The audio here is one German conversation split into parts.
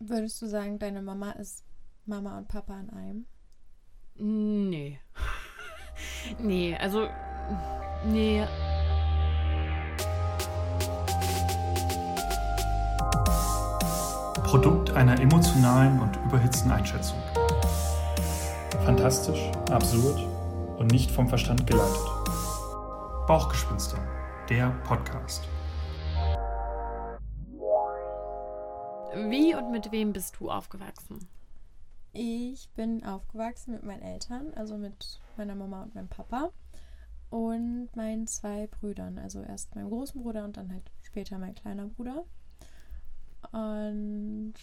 Würdest du sagen, deine Mama ist Mama und Papa in einem? Nee. nee, also. Nee. Produkt einer emotionalen und überhitzten Einschätzung. Fantastisch, absurd und nicht vom Verstand geleitet. Bauchgespinster, der Podcast. Und mit wem bist du aufgewachsen? Ich bin aufgewachsen mit meinen Eltern, also mit meiner Mama und meinem Papa und meinen zwei Brüdern. Also erst meinem großen Bruder und dann halt später mein kleiner Bruder. Und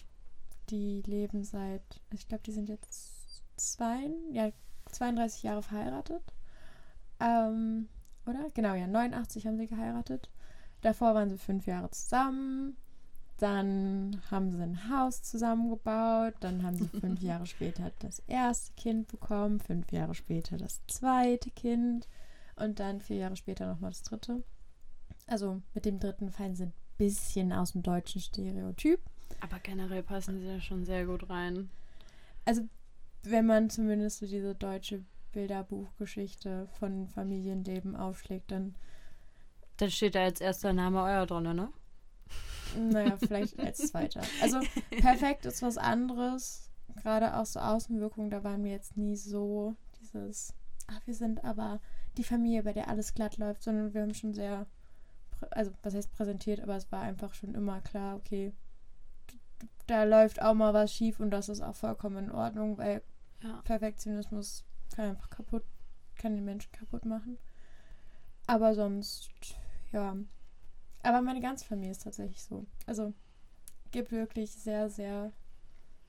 die leben seit, ich glaube, die sind jetzt zwei, ja, 32 Jahre verheiratet. Ähm, oder? Genau, ja, 89 haben sie geheiratet. Davor waren sie fünf Jahre zusammen. Dann haben sie ein Haus zusammengebaut. Dann haben sie fünf Jahre später das erste Kind bekommen. Fünf Jahre später das zweite Kind. Und dann vier Jahre später nochmal das dritte. Also mit dem dritten fallen sie ein bisschen aus dem deutschen Stereotyp. Aber generell passen sie ja schon sehr gut rein. Also wenn man zumindest so diese deutsche Bilderbuchgeschichte von Familienleben aufschlägt, dann. Dann steht da als erster Name euer drin, ne? Naja, vielleicht als zweiter. Also perfekt ist was anderes. Gerade auch so Außenwirkungen, da waren wir jetzt nie so dieses, ach, wir sind aber die Familie, bei der alles glatt läuft, sondern wir haben schon sehr, also was heißt präsentiert, aber es war einfach schon immer klar, okay, da läuft auch mal was schief und das ist auch vollkommen in Ordnung, weil ja. Perfektionismus kann einfach kaputt, kann den Menschen kaputt machen. Aber sonst, ja, aber meine ganze Familie ist tatsächlich so. Also gibt wirklich sehr, sehr,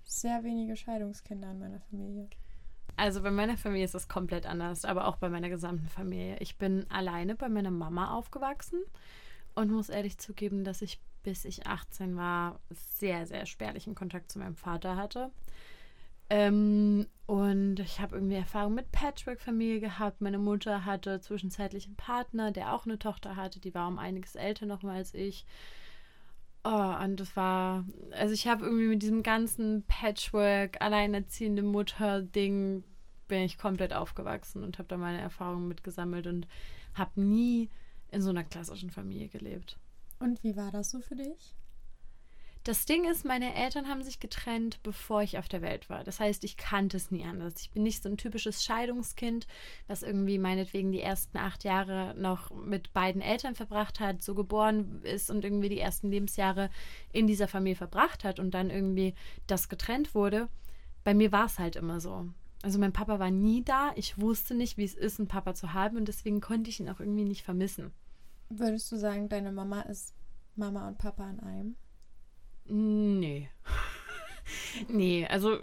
sehr wenige Scheidungskinder in meiner Familie. Also bei meiner Familie ist es komplett anders, aber auch bei meiner gesamten Familie. Ich bin alleine bei meiner Mama aufgewachsen und muss ehrlich zugeben, dass ich bis ich 18 war sehr, sehr spärlichen Kontakt zu meinem Vater hatte. Ähm, und ich habe irgendwie Erfahrung mit Patchwork-Familie gehabt. Meine Mutter hatte zwischenzeitlich einen Partner, der auch eine Tochter hatte. Die war um einiges älter noch mal als ich. Oh, und das war, also ich habe irgendwie mit diesem ganzen Patchwork, alleinerziehende Mutter-Ding bin ich komplett aufgewachsen und habe da meine Erfahrungen mitgesammelt und habe nie in so einer klassischen Familie gelebt. Und wie war das so für dich? Das Ding ist, meine Eltern haben sich getrennt, bevor ich auf der Welt war. Das heißt, ich kannte es nie anders. Ich bin nicht so ein typisches Scheidungskind, was irgendwie meinetwegen die ersten acht Jahre noch mit beiden Eltern verbracht hat, so geboren ist und irgendwie die ersten Lebensjahre in dieser Familie verbracht hat und dann irgendwie das getrennt wurde. Bei mir war es halt immer so. Also mein Papa war nie da. Ich wusste nicht, wie es ist, einen Papa zu haben und deswegen konnte ich ihn auch irgendwie nicht vermissen. Würdest du sagen, deine Mama ist Mama und Papa in einem? Nee. nee, also.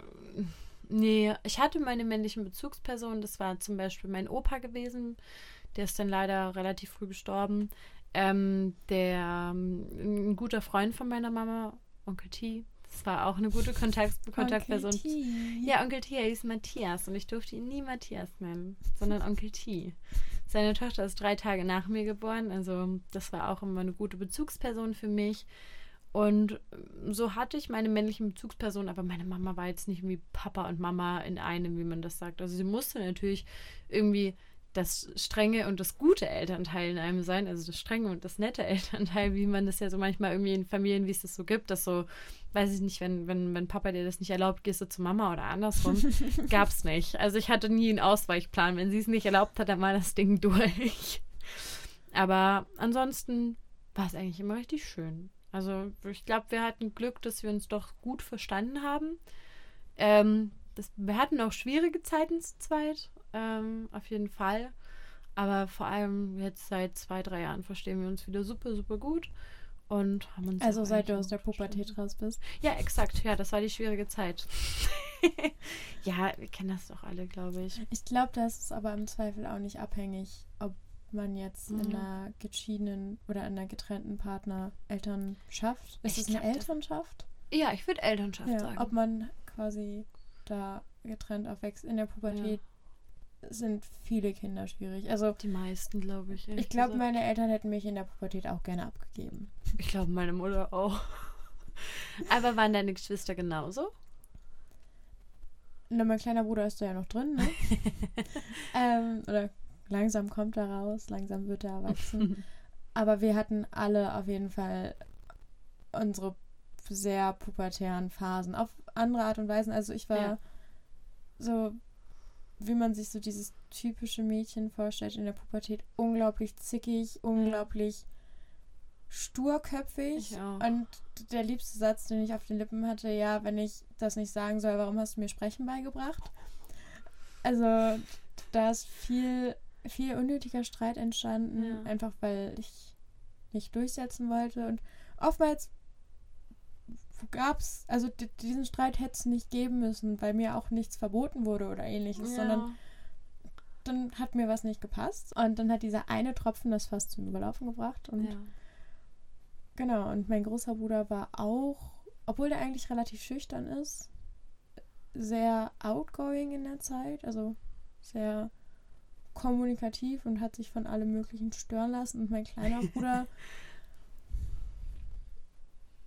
Nee, ich hatte meine männlichen Bezugspersonen. Das war zum Beispiel mein Opa gewesen. Der ist dann leider relativ früh gestorben. Ähm, der ein guter Freund von meiner Mama, Onkel T. Das war auch eine gute Kontakt Kontaktperson. Onkel T. Ja, Onkel T, er hieß Matthias und ich durfte ihn nie Matthias nennen, sondern Onkel T. Seine Tochter ist drei Tage nach mir geboren, also das war auch immer eine gute Bezugsperson für mich. Und so hatte ich meine männlichen Bezugspersonen, aber meine Mama war jetzt nicht wie Papa und Mama in einem, wie man das sagt. Also sie musste natürlich irgendwie das strenge und das gute Elternteil in einem sein, also das strenge und das nette Elternteil, wie man das ja so manchmal irgendwie in Familien, wie es das so gibt, dass so, weiß ich nicht, wenn, wenn, wenn Papa dir das nicht erlaubt, gehst du zu Mama oder andersrum, gab es nicht. Also ich hatte nie einen Ausweichplan. Wenn sie es nicht erlaubt hat, dann war das Ding durch. Aber ansonsten war es eigentlich immer richtig schön. Also ich glaube, wir hatten Glück, dass wir uns doch gut verstanden haben. Ähm, das, wir hatten auch schwierige Zeiten zu zweit, ähm, auf jeden Fall. Aber vor allem jetzt seit zwei, drei Jahren verstehen wir uns wieder super, super gut und haben uns. Also seit du aus der Pubertät raus bist? Ja, exakt. Ja, das war die schwierige Zeit. ja, wir kennen das doch alle, glaube ich. Ich glaube, das ist aber im Zweifel auch nicht abhängig, ob man jetzt mhm. in einer geschiedenen oder in einer getrennten Partner Elternschaft. Ist es eine Elternschaft? Ja, ich würde Elternschaft ja, sagen. Ob man quasi da getrennt aufwächst. In der Pubertät ja. sind viele Kinder schwierig. Also die meisten, glaube ich. Ich glaube, meine Eltern hätten mich in der Pubertät auch gerne abgegeben. Ich glaube, meine Mutter auch. Aber waren deine Geschwister genauso? Na, mein kleiner Bruder ist da ja noch drin, ne? ähm, oder langsam kommt er raus, langsam wird er erwachsen. Aber wir hatten alle auf jeden Fall unsere sehr pubertären Phasen. Auf andere Art und Weise. Also ich war Ja. so, wie man sich so dieses typische Mädchen vorstellt in der Pubertät, unglaublich zickig, unglaublich sturköpfig. Ich auch. Und der liebste Satz, den ich auf den Lippen hatte, ja, wenn ich das nicht sagen soll, warum hast du mir Sprechen beigebracht? Also da ist viel, viel unnötiger Streit entstanden, Ja. einfach weil ich nicht durchsetzen wollte. Und oftmals gab es, also diesen Streit hätte es nicht geben müssen, weil mir auch nichts verboten wurde oder ähnliches, sondern dann hat mir was nicht gepasst. Und dann hat dieser eine Tropfen das fast zum Überlaufen gebracht. Und ja. Genau, und mein großer Bruder war auch, obwohl der eigentlich relativ schüchtern ist, sehr outgoing in der Zeit, also sehr kommunikativ und hat sich von allem Möglichen stören lassen. Und mein kleiner Bruder,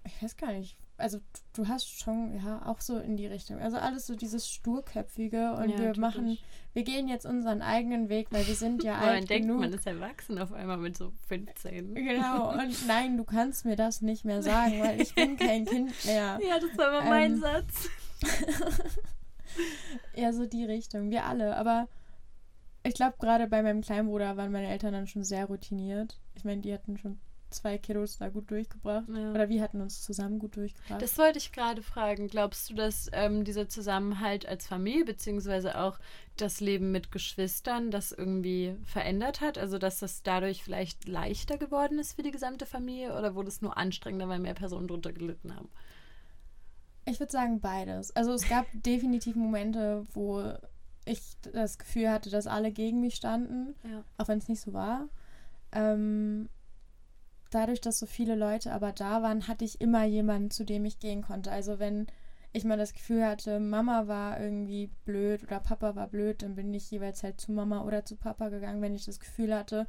ich weiß gar nicht, also du hast schon, ja, auch so in die Richtung. Also alles so dieses Sturköpfige und Ja, wir typisch. machen, wir gehen jetzt unseren eigenen Weg, weil wir sind ja Aber man alt denkt, genug. man ist erwachsen auf einmal mit so 15. Genau, und nein, du kannst mir das nicht mehr sagen, weil ich bin kein Kind mehr. Ja, das war immer mein Ähm, Satz. Ja, so die Richtung. Wir alle. Aber ich glaube, gerade bei meinem kleinen Bruder waren meine Eltern dann schon sehr routiniert. Ich meine, die hatten schon zwei Kiddos da gut durchgebracht. Ja. Oder wir hatten uns zusammen gut durchgebracht. Das wollte ich gerade fragen. Glaubst du, dass ähm, dieser Zusammenhalt als Familie, beziehungsweise auch das Leben mit Geschwistern, das irgendwie verändert hat? Also, dass das dadurch vielleicht leichter geworden ist für die gesamte Familie oder wurde es nur anstrengender, weil mehr Personen drunter gelitten haben? Ich würde sagen beides. Also es gab definitiv Momente, wo ich das Gefühl hatte, dass alle gegen mich standen. Ja. auch wenn es nicht so war. Ähm, dadurch, dass so viele Leute aber da waren, hatte ich immer jemanden, zu dem ich gehen konnte. Also wenn ich mal das Gefühl hatte, Mama war irgendwie blöd oder Papa war blöd, dann bin ich jeweils halt zu Mama oder zu Papa gegangen. Wenn ich das Gefühl hatte,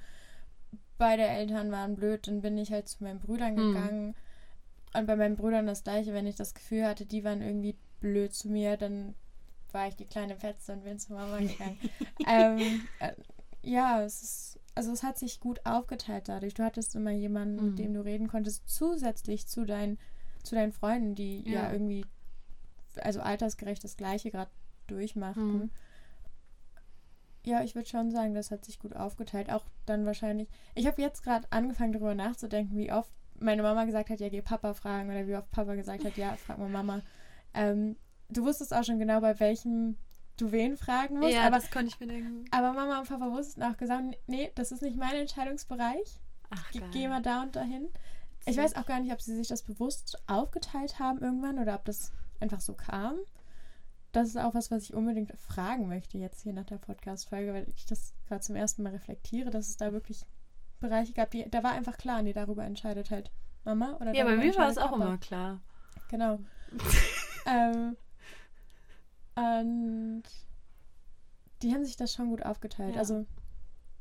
beide Eltern waren blöd, dann bin ich halt zu meinen Brüdern Hm. gegangen. Und bei meinen Brüdern das gleiche, wenn ich das Gefühl hatte, die waren irgendwie blöd zu mir, dann war ich die kleine Fetze und bin zu Mama gegangen. ähm, äh, ja, es ist, also es hat sich gut aufgeteilt dadurch. Du hattest immer jemanden, Mhm. mit dem du reden konntest, zusätzlich zu deinen, zu deinen Freunden, die ja, Ja. irgendwie, also altersgerecht das Gleiche gerade durchmachten. Mhm. Ja, ich würde schon sagen, das hat sich gut aufgeteilt. Auch dann wahrscheinlich. Ich habe jetzt gerade angefangen, darüber nachzudenken, wie oft meine Mama gesagt hat, ja, geh Papa fragen. Oder wie oft Papa gesagt hat, ja, frag mal Mama. Ähm, du wusstest auch schon genau, bei welchem du wen fragen musst. ja, aber, das konnte ich mir denken. aber Mama und Papa wussten auch gesagt, nee, das ist nicht mein Entscheidungsbereich. Ach, Ge geil. geh mal da und dahin. Ich weiß auch gar nicht, ob sie sich das bewusst aufgeteilt haben irgendwann oder ob das einfach so kam. Das ist auch was, was ich unbedingt fragen möchte jetzt hier nach der Podcast-Folge, weil ich das gerade zum ersten Mal reflektiere, dass es da wirklich Bereiche gab, die, da war einfach klar, nee, darüber entscheidet halt Mama oder Ja, bei mir war es auch Papa. immer klar. Genau. ähm, und die haben sich das schon gut aufgeteilt. Ja. Also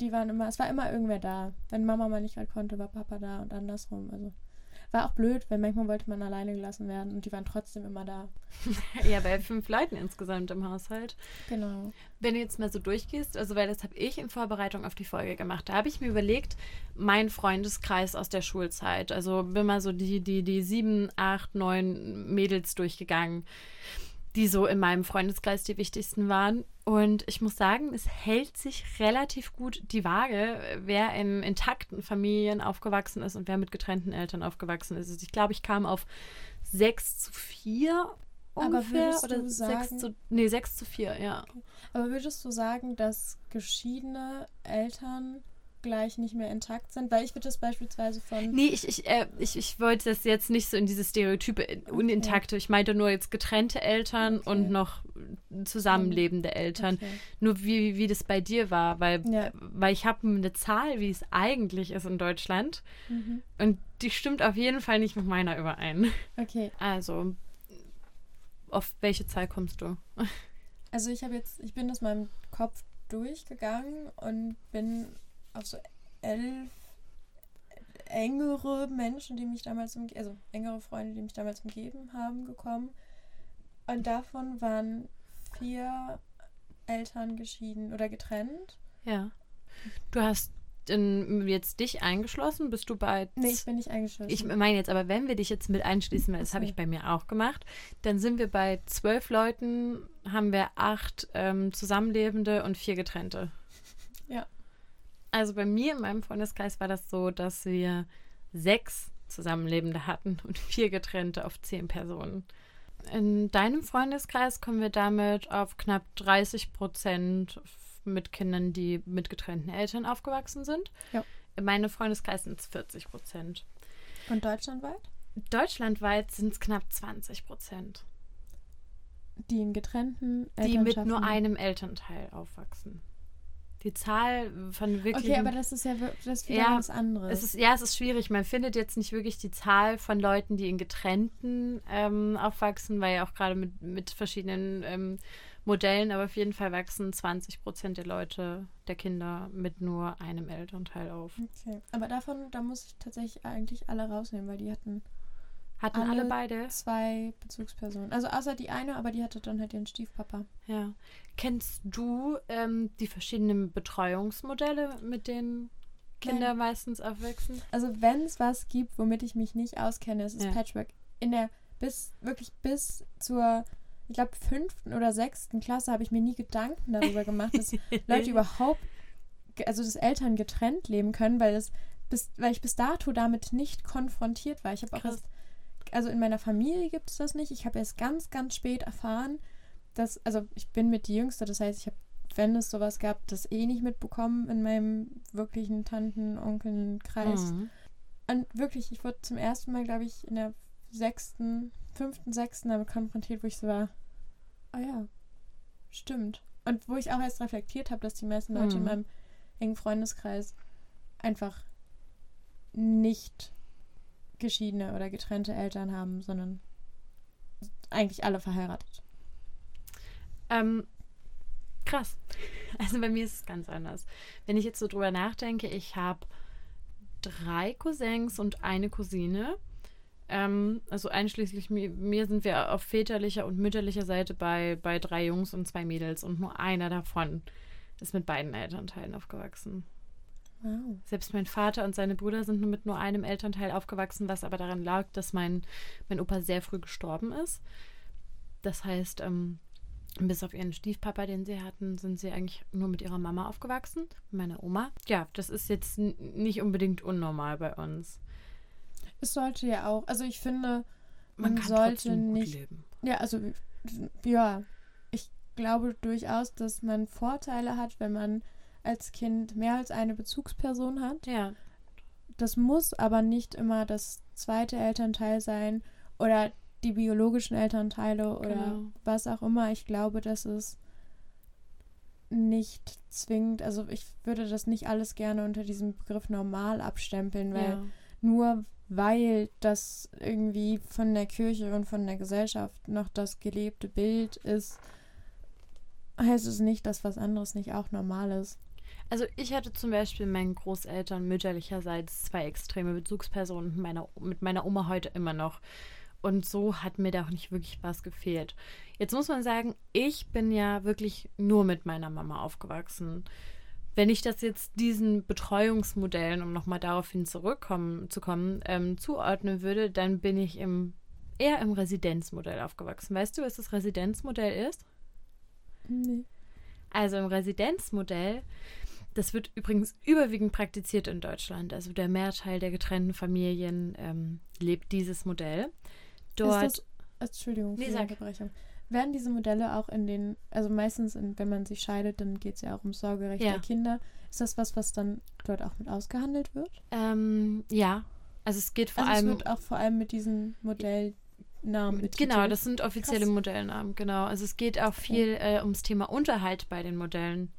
die waren immer, es war immer irgendwer da. Wenn Mama mal nicht gerade konnte, war Papa da und andersrum. Also war auch blöd, weil manchmal wollte man alleine gelassen werden und die waren trotzdem immer da. Ja, bei fünf Leuten insgesamt im Haushalt. Genau. Wenn du jetzt mal so durchgehst, also weil das habe ich in Vorbereitung auf die Folge gemacht, da habe ich mir überlegt, mein Freundeskreis aus der Schulzeit, also bin mal so die, die, die sieben, acht, neun Mädels durchgegangen, die so in meinem Freundeskreis die wichtigsten waren. Und ich muss sagen, es hält sich relativ gut die Waage, wer in intakten Familien aufgewachsen ist und wer mit getrennten Eltern aufgewachsen ist. Also ich glaube, ich kam auf sechs zu vier Aber ungefähr. würdest oder du sechs sagen- zu, nee, sechs zu vier, ja. Aber würdest du sagen, dass geschiedene Eltern gleich nicht mehr intakt sind? Weil ich würde das beispielsweise von Nee, ich, ich, äh, ich, ich wollte das jetzt nicht so in diese Stereotype äh, unintakte. Ich meinte nur jetzt getrennte Eltern Okay. und noch zusammenlebende Eltern. Okay. Nur wie, wie das bei dir war, weil, Ja. weil ich habe eine Zahl, wie es eigentlich ist in Deutschland. Mhm. Und die stimmt auf jeden Fall nicht mit meiner überein. Okay, Also, auf welche Zahl kommst du? Also ich habe jetzt, ich bin aus meinem Kopf durchgegangen und bin auf so elf, engere Menschen, die mich damals, umge also engere Freunde, die mich damals umgeben haben, gekommen. Und davon waren vier Eltern geschieden oder getrennt. Ja. Du hast in, jetzt dich eingeschlossen? Bist du bei. Nee, ich bin nicht eingeschlossen. Ich meine jetzt, aber wenn wir dich jetzt mit einschließen, weil das habe ich bei mir auch gemacht, dann sind wir bei zwölf Leuten, haben wir acht ähm, Zusammenlebende und vier getrennte. Ja. Also bei mir in meinem Freundeskreis war das so, dass wir sechs Zusammenlebende hatten und vier getrennte auf zehn Personen. In deinem Freundeskreis kommen wir damit auf knapp 30 Prozent mit Kindern, die mit getrennten Eltern aufgewachsen sind. Ja. In meinem Freundeskreis sind es 40 Prozent. Und deutschlandweit? Deutschlandweit sind es knapp 20 Prozent. Die in getrennten Die mit nur einem Elternteil aufwachsen. Die Zahl von wirklich. Okay, aber das ist ja das wieder ja, was anderes. Es ist, ja, es ist schwierig. Man findet jetzt nicht wirklich die Zahl von Leuten, die in getrennten ähm, aufwachsen, weil ja auch gerade mit, mit verschiedenen ähm, Modellen, aber auf jeden Fall wachsen 20 Prozent der Leute, der Kinder mit nur einem Elternteil auf. Okay, aber davon, da muss ich tatsächlich eigentlich alle rausnehmen, weil die hatten. Hatten alle, alle beide? Zwei Bezugspersonen. Also außer die eine, aber die hatte dann halt ihren Stiefpapa. Ja. Kennst du ähm, die verschiedenen Betreuungsmodelle, mit denen Kinder Nein. meistens aufwachsen? Also wenn es was gibt, womit ich mich nicht auskenne, es ist ja. Patchwork. In der bis wirklich bis zur ich glaube, fünften oder sechsten Klasse habe ich mir nie Gedanken darüber gemacht, dass Leute überhaupt, also dass Eltern getrennt leben können, weil das bis, weil ich bis dato damit nicht konfrontiert war. Ich habe auch erst, also in meiner Familie gibt es das nicht. Ich habe erst ganz, ganz spät erfahren, dass, also ich bin mit die Jüngste, das heißt, ich habe, wenn es sowas gab, das eh nicht mitbekommen in meinem wirklichen Tanten, Onkeln, Kreis. Mhm. Und wirklich, ich wurde zum ersten Mal, glaube ich, in der sechsten, fünften, sechsten damit konfrontiert, wo ich so war, ah ja, stimmt. Und wo ich auch erst reflektiert habe, dass die meisten Leute mhm. in meinem engen Freundeskreis einfach nicht geschiedene oder getrennte Eltern haben, sondern eigentlich alle verheiratet. Ähm, krass. Also bei mir ist es ganz anders. Wenn ich jetzt so drüber nachdenke, ich habe drei Cousins und eine Cousine. Ähm, also einschließlich mir, mir, sind wir auf väterlicher und mütterlicher Seite bei, bei drei Jungs und zwei Mädels und nur einer davon ist mit beiden Elternteilen aufgewachsen. Wow. Selbst mein Vater und seine Brüder sind nur mit nur einem Elternteil aufgewachsen, was aber daran lag, dass mein, mein Opa sehr früh gestorben ist. Das heißt, ähm, bis auf ihren Stiefpapa, den sie hatten, sind sie eigentlich nur mit ihrer Mama aufgewachsen, meiner Oma. Ja, das ist jetzt nicht unbedingt unnormal bei uns. Es sollte ja auch, also ich finde, man, man sollte nicht. Leben. Ja, also ja, ich glaube durchaus, dass man Vorteile hat, wenn man als Kind mehr als eine Bezugsperson hat. Ja. Das muss aber nicht immer das zweite Elternteil sein oder die biologischen Elternteile oder genau. was auch immer. Ich glaube, dass es nicht zwingend, also ich würde das nicht alles gerne unter diesem Begriff normal abstempeln, weil ja. nur weil das irgendwie von der Kirche und von der Gesellschaft noch das gelebte Bild ist, heißt es nicht, dass was anderes nicht auch normal ist. Also ich hatte zum Beispiel meinen Großeltern mütterlicherseits zwei extreme Bezugspersonen mit meiner, mit meiner Oma heute immer noch. Und so hat mir da auch nicht wirklich was gefehlt. Jetzt muss man sagen, ich bin ja wirklich nur mit meiner Mama aufgewachsen. Wenn ich das jetzt diesen Betreuungsmodellen, um nochmal daraufhin zurückkommen zu kommen, ähm, zuordnen würde, dann bin ich im, eher im Residenzmodell aufgewachsen. Weißt du, was das Residenzmodell ist? Nee. Also im Residenzmodell, das wird übrigens überwiegend praktiziert in Deutschland. Also der Mehrteil der getrennten Familien ähm, lebt dieses Modell. Dort. Ist das, Entschuldigung für nee, die Unterbrechung. Werden diese Modelle auch in den, also meistens, in, wenn man sich scheidet, dann geht es ja auch um Sorgerecht ja. der Kinder. Ist das was, was dann dort auch mit ausgehandelt wird? Ähm, ja. Also es geht vor also allem. Es wird auch vor allem mit diesen Modellnamen betitelt. Genau, das sind offizielle Krass. Modellnamen, genau. Also es geht auch viel okay. äh, ums Thema Unterhalt bei den Modellen.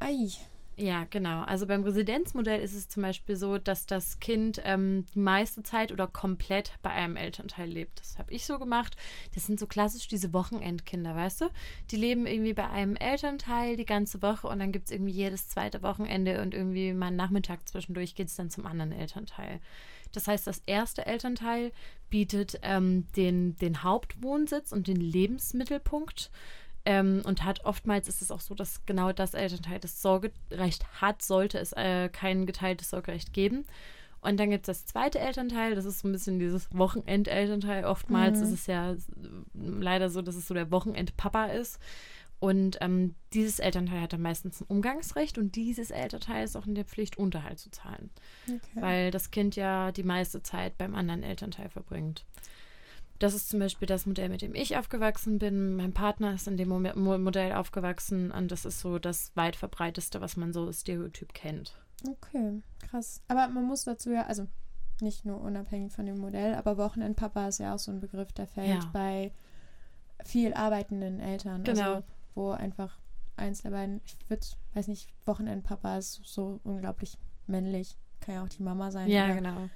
Ei. Ja, genau. Also beim Residenzmodell ist es zum Beispiel so, dass das Kind ähm, die meiste Zeit oder komplett bei einem Elternteil lebt. Das habe ich so gemacht. Das sind so klassisch diese Wochenendkinder, weißt du? Die leben irgendwie bei einem Elternteil die ganze Woche und dann gibt es irgendwie jedes zweite Wochenende und irgendwie mal einen Nachmittag zwischendurch geht es dann zum anderen Elternteil. Das heißt, das erste Elternteil bietet ähm, den, den Hauptwohnsitz und den Lebensmittelpunkt. Ähm, und hat oftmals ist es auch so, dass genau das Elternteil das Sorgerecht hat, sollte es äh, kein geteiltes Sorgerecht geben. Und dann gibt es das zweite Elternteil, das ist so ein bisschen dieses Wochenendelternteil. Oftmals Mhm. ist es ja leider so, dass es so der Wochenendpapa ist. Und ähm, dieses Elternteil hat dann meistens ein Umgangsrecht und dieses Elternteil ist auch in der Pflicht, Unterhalt zu zahlen, Okay. weil das Kind ja die meiste Zeit beim anderen Elternteil verbringt. Das ist zum Beispiel das Modell, mit dem ich aufgewachsen bin. Mein Partner ist in dem Mo Mo- Modell aufgewachsen und das ist so das weit verbreiteste, was man so stereotyp kennt. Okay, krass. Aber man muss dazu ja, also nicht nur unabhängig von dem Modell, aber Wochenendpapa ist ja auch so ein Begriff, der fällt Ja. bei viel arbeitenden Eltern. Genau. Also, wo einfach eins der beiden, ich würde, weiß nicht, Wochenendpapa ist so unglaublich männlich. Kann ja auch die Mama sein. Ja, genau.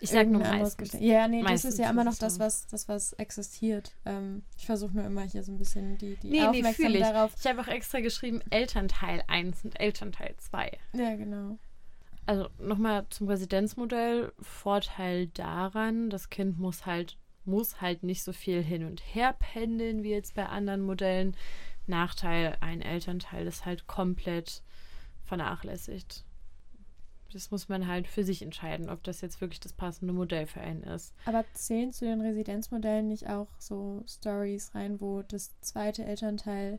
Ich sag nur meistens. Ja, nee, das Meistens ist ja immer noch das, was, das, was existiert. Ähm, ich versuche nur immer hier so ein bisschen die, die Nee, nee, Aufmerksamkeit ich. darauf. Ich habe auch extra geschrieben Elternteil 1 und Elternteil 2. Ja, genau. Also nochmal zum Residenzmodell. Vorteil daran, das Kind muss halt, muss halt nicht so viel hin und her pendeln wie jetzt bei anderen Modellen. Nachteil, ein Elternteil ist halt komplett vernachlässigt. Das muss man halt für sich entscheiden, ob das jetzt wirklich das passende Modell für einen ist. Aber zählen zu den Residenzmodellen nicht auch so Stories rein, wo das zweite Elternteil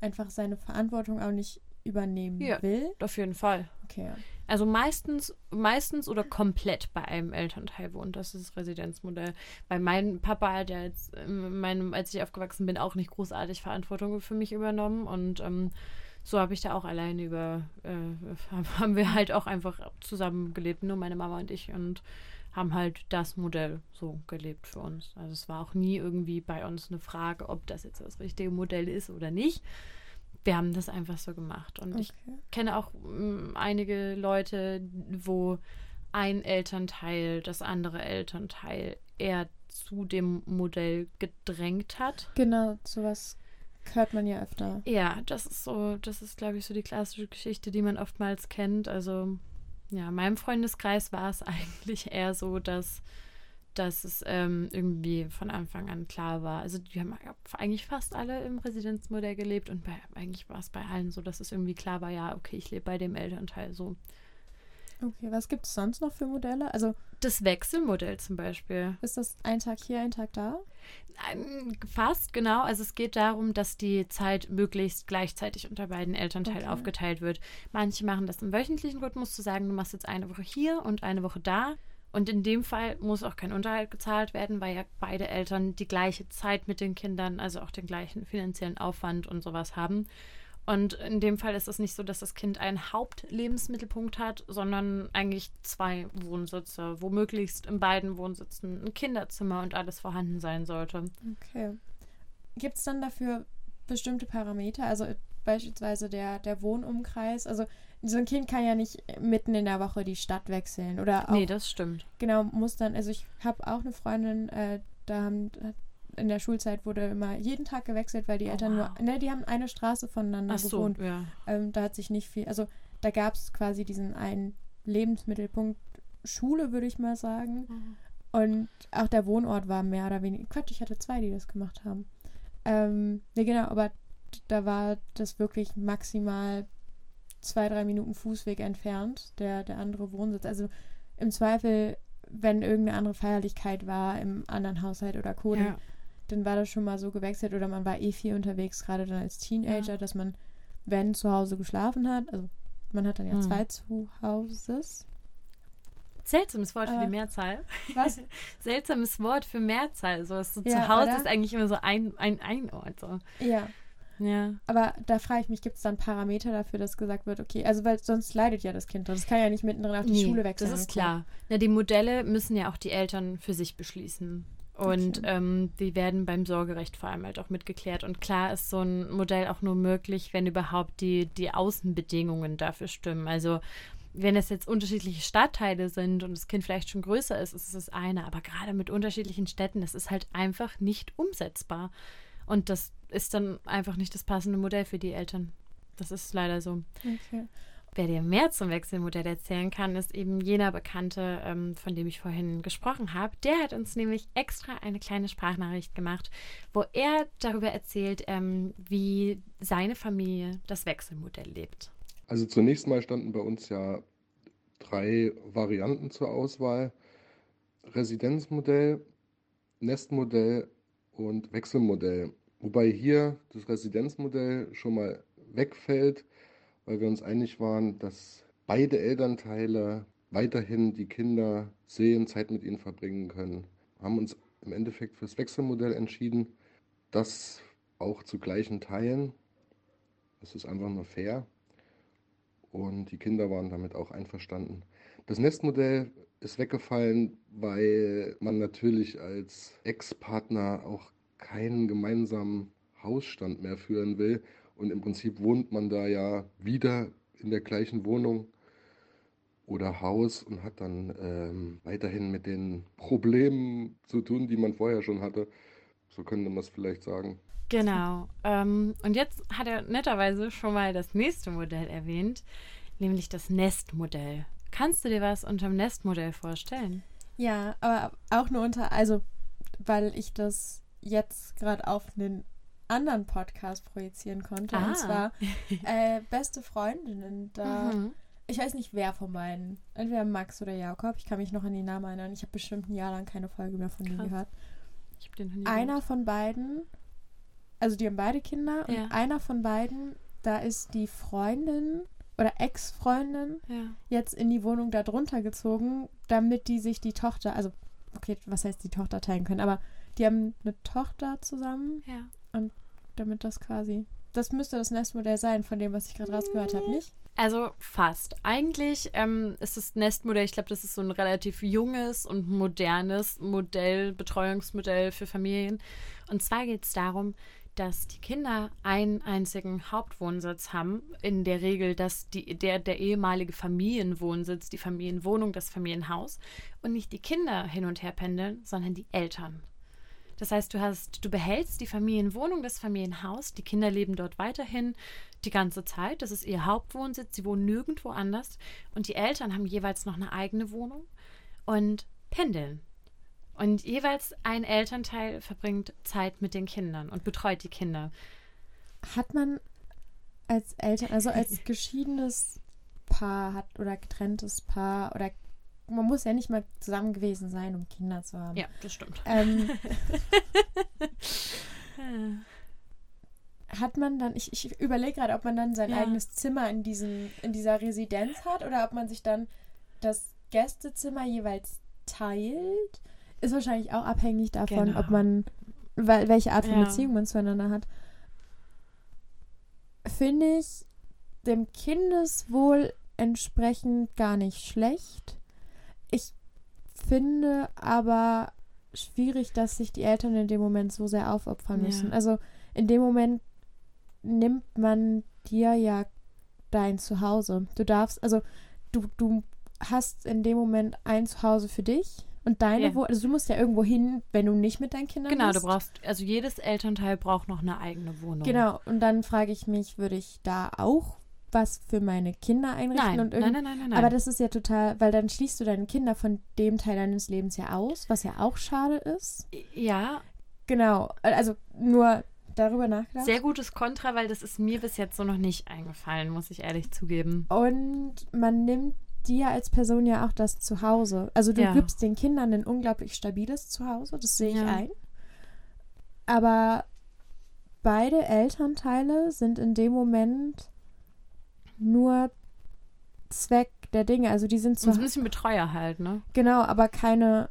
einfach seine Verantwortung auch nicht übernehmen Ja. will? Auf jeden Fall. Okay, ja. Also meistens, meistens oder komplett bei einem Elternteil wohnt. Das ist das Residenzmodell. Bei meinem Papa hat ja jetzt, in meinem, als ich aufgewachsen bin, auch nicht großartig Verantwortung für mich übernommen. Und ähm, so habe ich da auch alleine über, äh, haben wir halt auch einfach zusammen gelebt, nur meine Mama und ich. Und haben halt das Modell so gelebt für uns. Also es war auch nie irgendwie bei uns eine Frage, ob das jetzt das richtige Modell ist oder nicht. Wir haben das einfach so gemacht. Und ich okay. kenne auch mm, einige Leute, wo ein Elternteil das andere Elternteil eher zu dem Modell gedrängt hat. Genau, sowas hört man ja öfter. Ja, das ist so, das ist, glaube ich, so die klassische Geschichte, die man oftmals kennt. Also, ja, in meinem Freundeskreis war es eigentlich eher so, dass, dass es ähm, irgendwie von Anfang an klar war. Also, die haben eigentlich fast alle im Residenzmodell gelebt und bei, eigentlich war es bei allen so, dass es irgendwie klar war, ja, okay, ich lebe bei dem Elternteil so. Okay, was gibt es sonst noch für Modelle? Also Das Wechselmodell zum Beispiel. ist das ein Tag hier, ein Tag da? Fast, genau. Also es geht darum, dass die Zeit möglichst gleichzeitig unter beiden Elternteilen Okay. aufgeteilt wird. Manche machen das im wöchentlichen Rhythmus, zu sagen, du machst jetzt eine Woche hier und eine Woche da. Und in dem Fall muss auch kein Unterhalt gezahlt werden, weil ja beide Eltern die gleiche Zeit mit den Kindern, also auch den gleichen finanziellen Aufwand und sowas haben. Und in dem Fall ist es nicht so, dass das Kind einen Hauptlebensmittelpunkt hat, sondern eigentlich zwei Wohnsitze, wo möglichst in beiden Wohnsitzen ein Kinderzimmer und alles vorhanden sein sollte. Okay. Gibt es dann dafür bestimmte Parameter? Also äh, beispielsweise der, der Wohnumkreis? Also so ein Kind kann ja nicht mitten in der Woche die Stadt wechseln oder auch Nee, das stimmt. genau muss dann, also ich habe auch eine Freundin, äh, da haben in der Schulzeit wurde immer jeden Tag gewechselt, weil die Oh, Eltern wow. nur, ne, die haben eine Straße voneinander Ach so, gewohnt. ja. Ähm, da hat sich nicht viel, also da gab es quasi diesen einen Lebensmittelpunkt Schule, würde ich mal sagen. Und auch der Wohnort war mehr oder weniger. Quatsch, ich hatte zwei, die das gemacht haben. Ähm, ne, genau, aber da war das wirklich maximal zwei, drei Minuten Fußweg entfernt, der, der andere Wohnsitz. Also im Zweifel, wenn irgendeine andere Feierlichkeit war im anderen Haushalt oder Co., Ja. Dann war das schon mal so gewechselt oder man war eh viel unterwegs, gerade dann als Teenager, Ja. dass man, wenn zu Hause geschlafen hat, also man hat dann ja Hm. zwei Zuhauses. Seltsames Wort für Äh, die Mehrzahl. Was? Seltsames Wort für Mehrzahl. So, so Ja, zu Hause oder? ist eigentlich immer so ein, ein, ein Ort. So. ja. Ja. Aber da frage ich mich, gibt es dann Parameter dafür, dass gesagt wird, okay, also weil sonst leidet ja das Kind. Das kann ja nicht mittendrin auf die Nee, Schule wechseln. Das ist klar. Na, die Modelle müssen ja auch die Eltern für sich beschließen. Und Okay. ähm, die werden beim Sorgerecht vor allem halt auch mitgeklärt. Und klar ist so ein Modell auch nur möglich, wenn überhaupt die, die Außenbedingungen dafür stimmen. Also wenn es jetzt unterschiedliche Stadtteile sind und das Kind vielleicht schon größer ist, ist es das eine. Aber gerade mit unterschiedlichen Städten, das ist halt einfach nicht umsetzbar. Und das ist dann einfach nicht das passende Modell für die Eltern. Das ist leider so. Okay. Wer dir mehr zum Wechselmodell erzählen kann, ist eben jener Bekannte, ähm, von dem ich vorhin gesprochen habe. Der hat uns nämlich extra eine kleine Sprachnachricht gemacht, wo er darüber erzählt, ähm, wie seine Familie das Wechselmodell lebt. Also zunächst mal standen bei uns ja drei Varianten zur Auswahl. Residenzmodell, Nestmodell und Wechselmodell. Wobei hier das Residenzmodell schon mal wegfällt, weil wir uns einig waren, dass beide Elternteile weiterhin die Kinder sehen, Zeit mit ihnen verbringen können. Wir haben uns im Endeffekt fürs Wechselmodell entschieden, das auch zu gleichen Teilen. Das ist einfach nur fair. Und die Kinder waren damit auch einverstanden. Das Nestmodell ist weggefallen, weil man natürlich als Ex-Partner auch keinen gemeinsamen Hausstand mehr führen will. Und im Prinzip wohnt man da ja wieder in der gleichen Wohnung oder Haus und hat dann ähm, weiterhin mit den Problemen zu tun, die man vorher schon hatte. So könnte man es vielleicht sagen. Genau. Ähm, und jetzt hat er netterweise schon mal das nächste Modell erwähnt, nämlich das Nestmodell. Kannst du dir was unter dem Nestmodell vorstellen? Ja, aber auch nur unter, also weil ich das jetzt gerade auf einen anderen Podcast projizieren konnte. Ah. Und zwar äh, Beste Freundinnen. Da, Mhm. ich weiß nicht, wer von beiden. Entweder Max oder Jakob. Ich kann mich noch an die Namen erinnern. Ich habe bestimmt ein Jahr lang keine Folge mehr von denen gehört. Einer gehört. von beiden, also die haben beide Kinder. Ja. Und einer von beiden, da ist die Freundin oder Ex-Freundin Ja. jetzt in die Wohnung da drunter gezogen, damit die sich die Tochter, also, okay, was heißt die Tochter teilen können, aber die haben eine Tochter zusammen, Ja. Damit das quasi. Das müsste das Nestmodell sein, von dem, was ich gerade rausgehört habe, nicht? Also fast. Eigentlich ähm, ist das Nestmodell, ich glaube, das ist so ein relativ junges und modernes Modell, Betreuungsmodell für Familien. Und zwar geht es darum, dass die Kinder einen einzigen Hauptwohnsitz haben. In der Regel, dass die, der, der ehemalige Familienwohnsitz, die Familienwohnung, das Familienhaus und nicht die Kinder hin und her pendeln, sondern die Eltern. Das heißt, du hast, du behältst die Familienwohnung, das Familienhaus, die Kinder leben dort weiterhin die ganze Zeit. Das ist ihr Hauptwohnsitz, sie wohnen nirgendwo anders. Und die Eltern haben jeweils noch eine eigene Wohnung und pendeln. Und jeweils ein Elternteil verbringt Zeit mit den Kindern und betreut die Kinder. Hat man als Eltern, also als geschiedenes Paar hat oder getrenntes Paar oder man muss ja nicht mal zusammen gewesen sein, um Kinder zu haben. Ja, das stimmt. Ähm, hat man dann, ich, ich überlege gerade, ob man dann sein Ja. eigenes Zimmer in, diesem, in dieser Residenz hat oder ob man sich dann das Gästezimmer jeweils teilt. Ist wahrscheinlich auch abhängig davon, Genau. ob man, wel- welche Art von Ja. Beziehung man zueinander hat. Finde ich dem Kindeswohl entsprechend gar nicht schlecht. Finde aber schwierig, dass sich die Eltern in dem Moment so sehr aufopfern Ja. müssen. Also in dem Moment nimmt man dir ja dein Zuhause. Du darfst, also du, du hast in dem Moment ein Zuhause für dich und deine Ja. Wo also du musst ja irgendwo hin, wenn du nicht mit deinen Kindern Genau, bist. du brauchst, also jedes Elternteil braucht noch eine eigene Wohnung. Genau, und dann frage ich mich, würde ich da auch was für meine Kinder einrichten Nein, und nein, irgend- nein, nein, nein, nein. Aber das ist ja total, weil dann schließt du deine Kinder von dem Teil deines Lebens ja aus, was ja auch schade ist. ja, Genau, also nur darüber nachgedacht. sehr gutes Kontra, weil das ist mir bis jetzt so noch nicht eingefallen, muss ich ehrlich zugeben. Und man nimmt dir als Person ja auch das Zuhause. Also du Ja. gibst den Kindern ein unglaublich stabiles Zuhause, das sehe ich Ja. ein. Aber beide Elternteile sind in dem Moment nur Zweck der Dinge. Also die sind So ein bisschen Betreuer halt, ne? Genau, aber keine.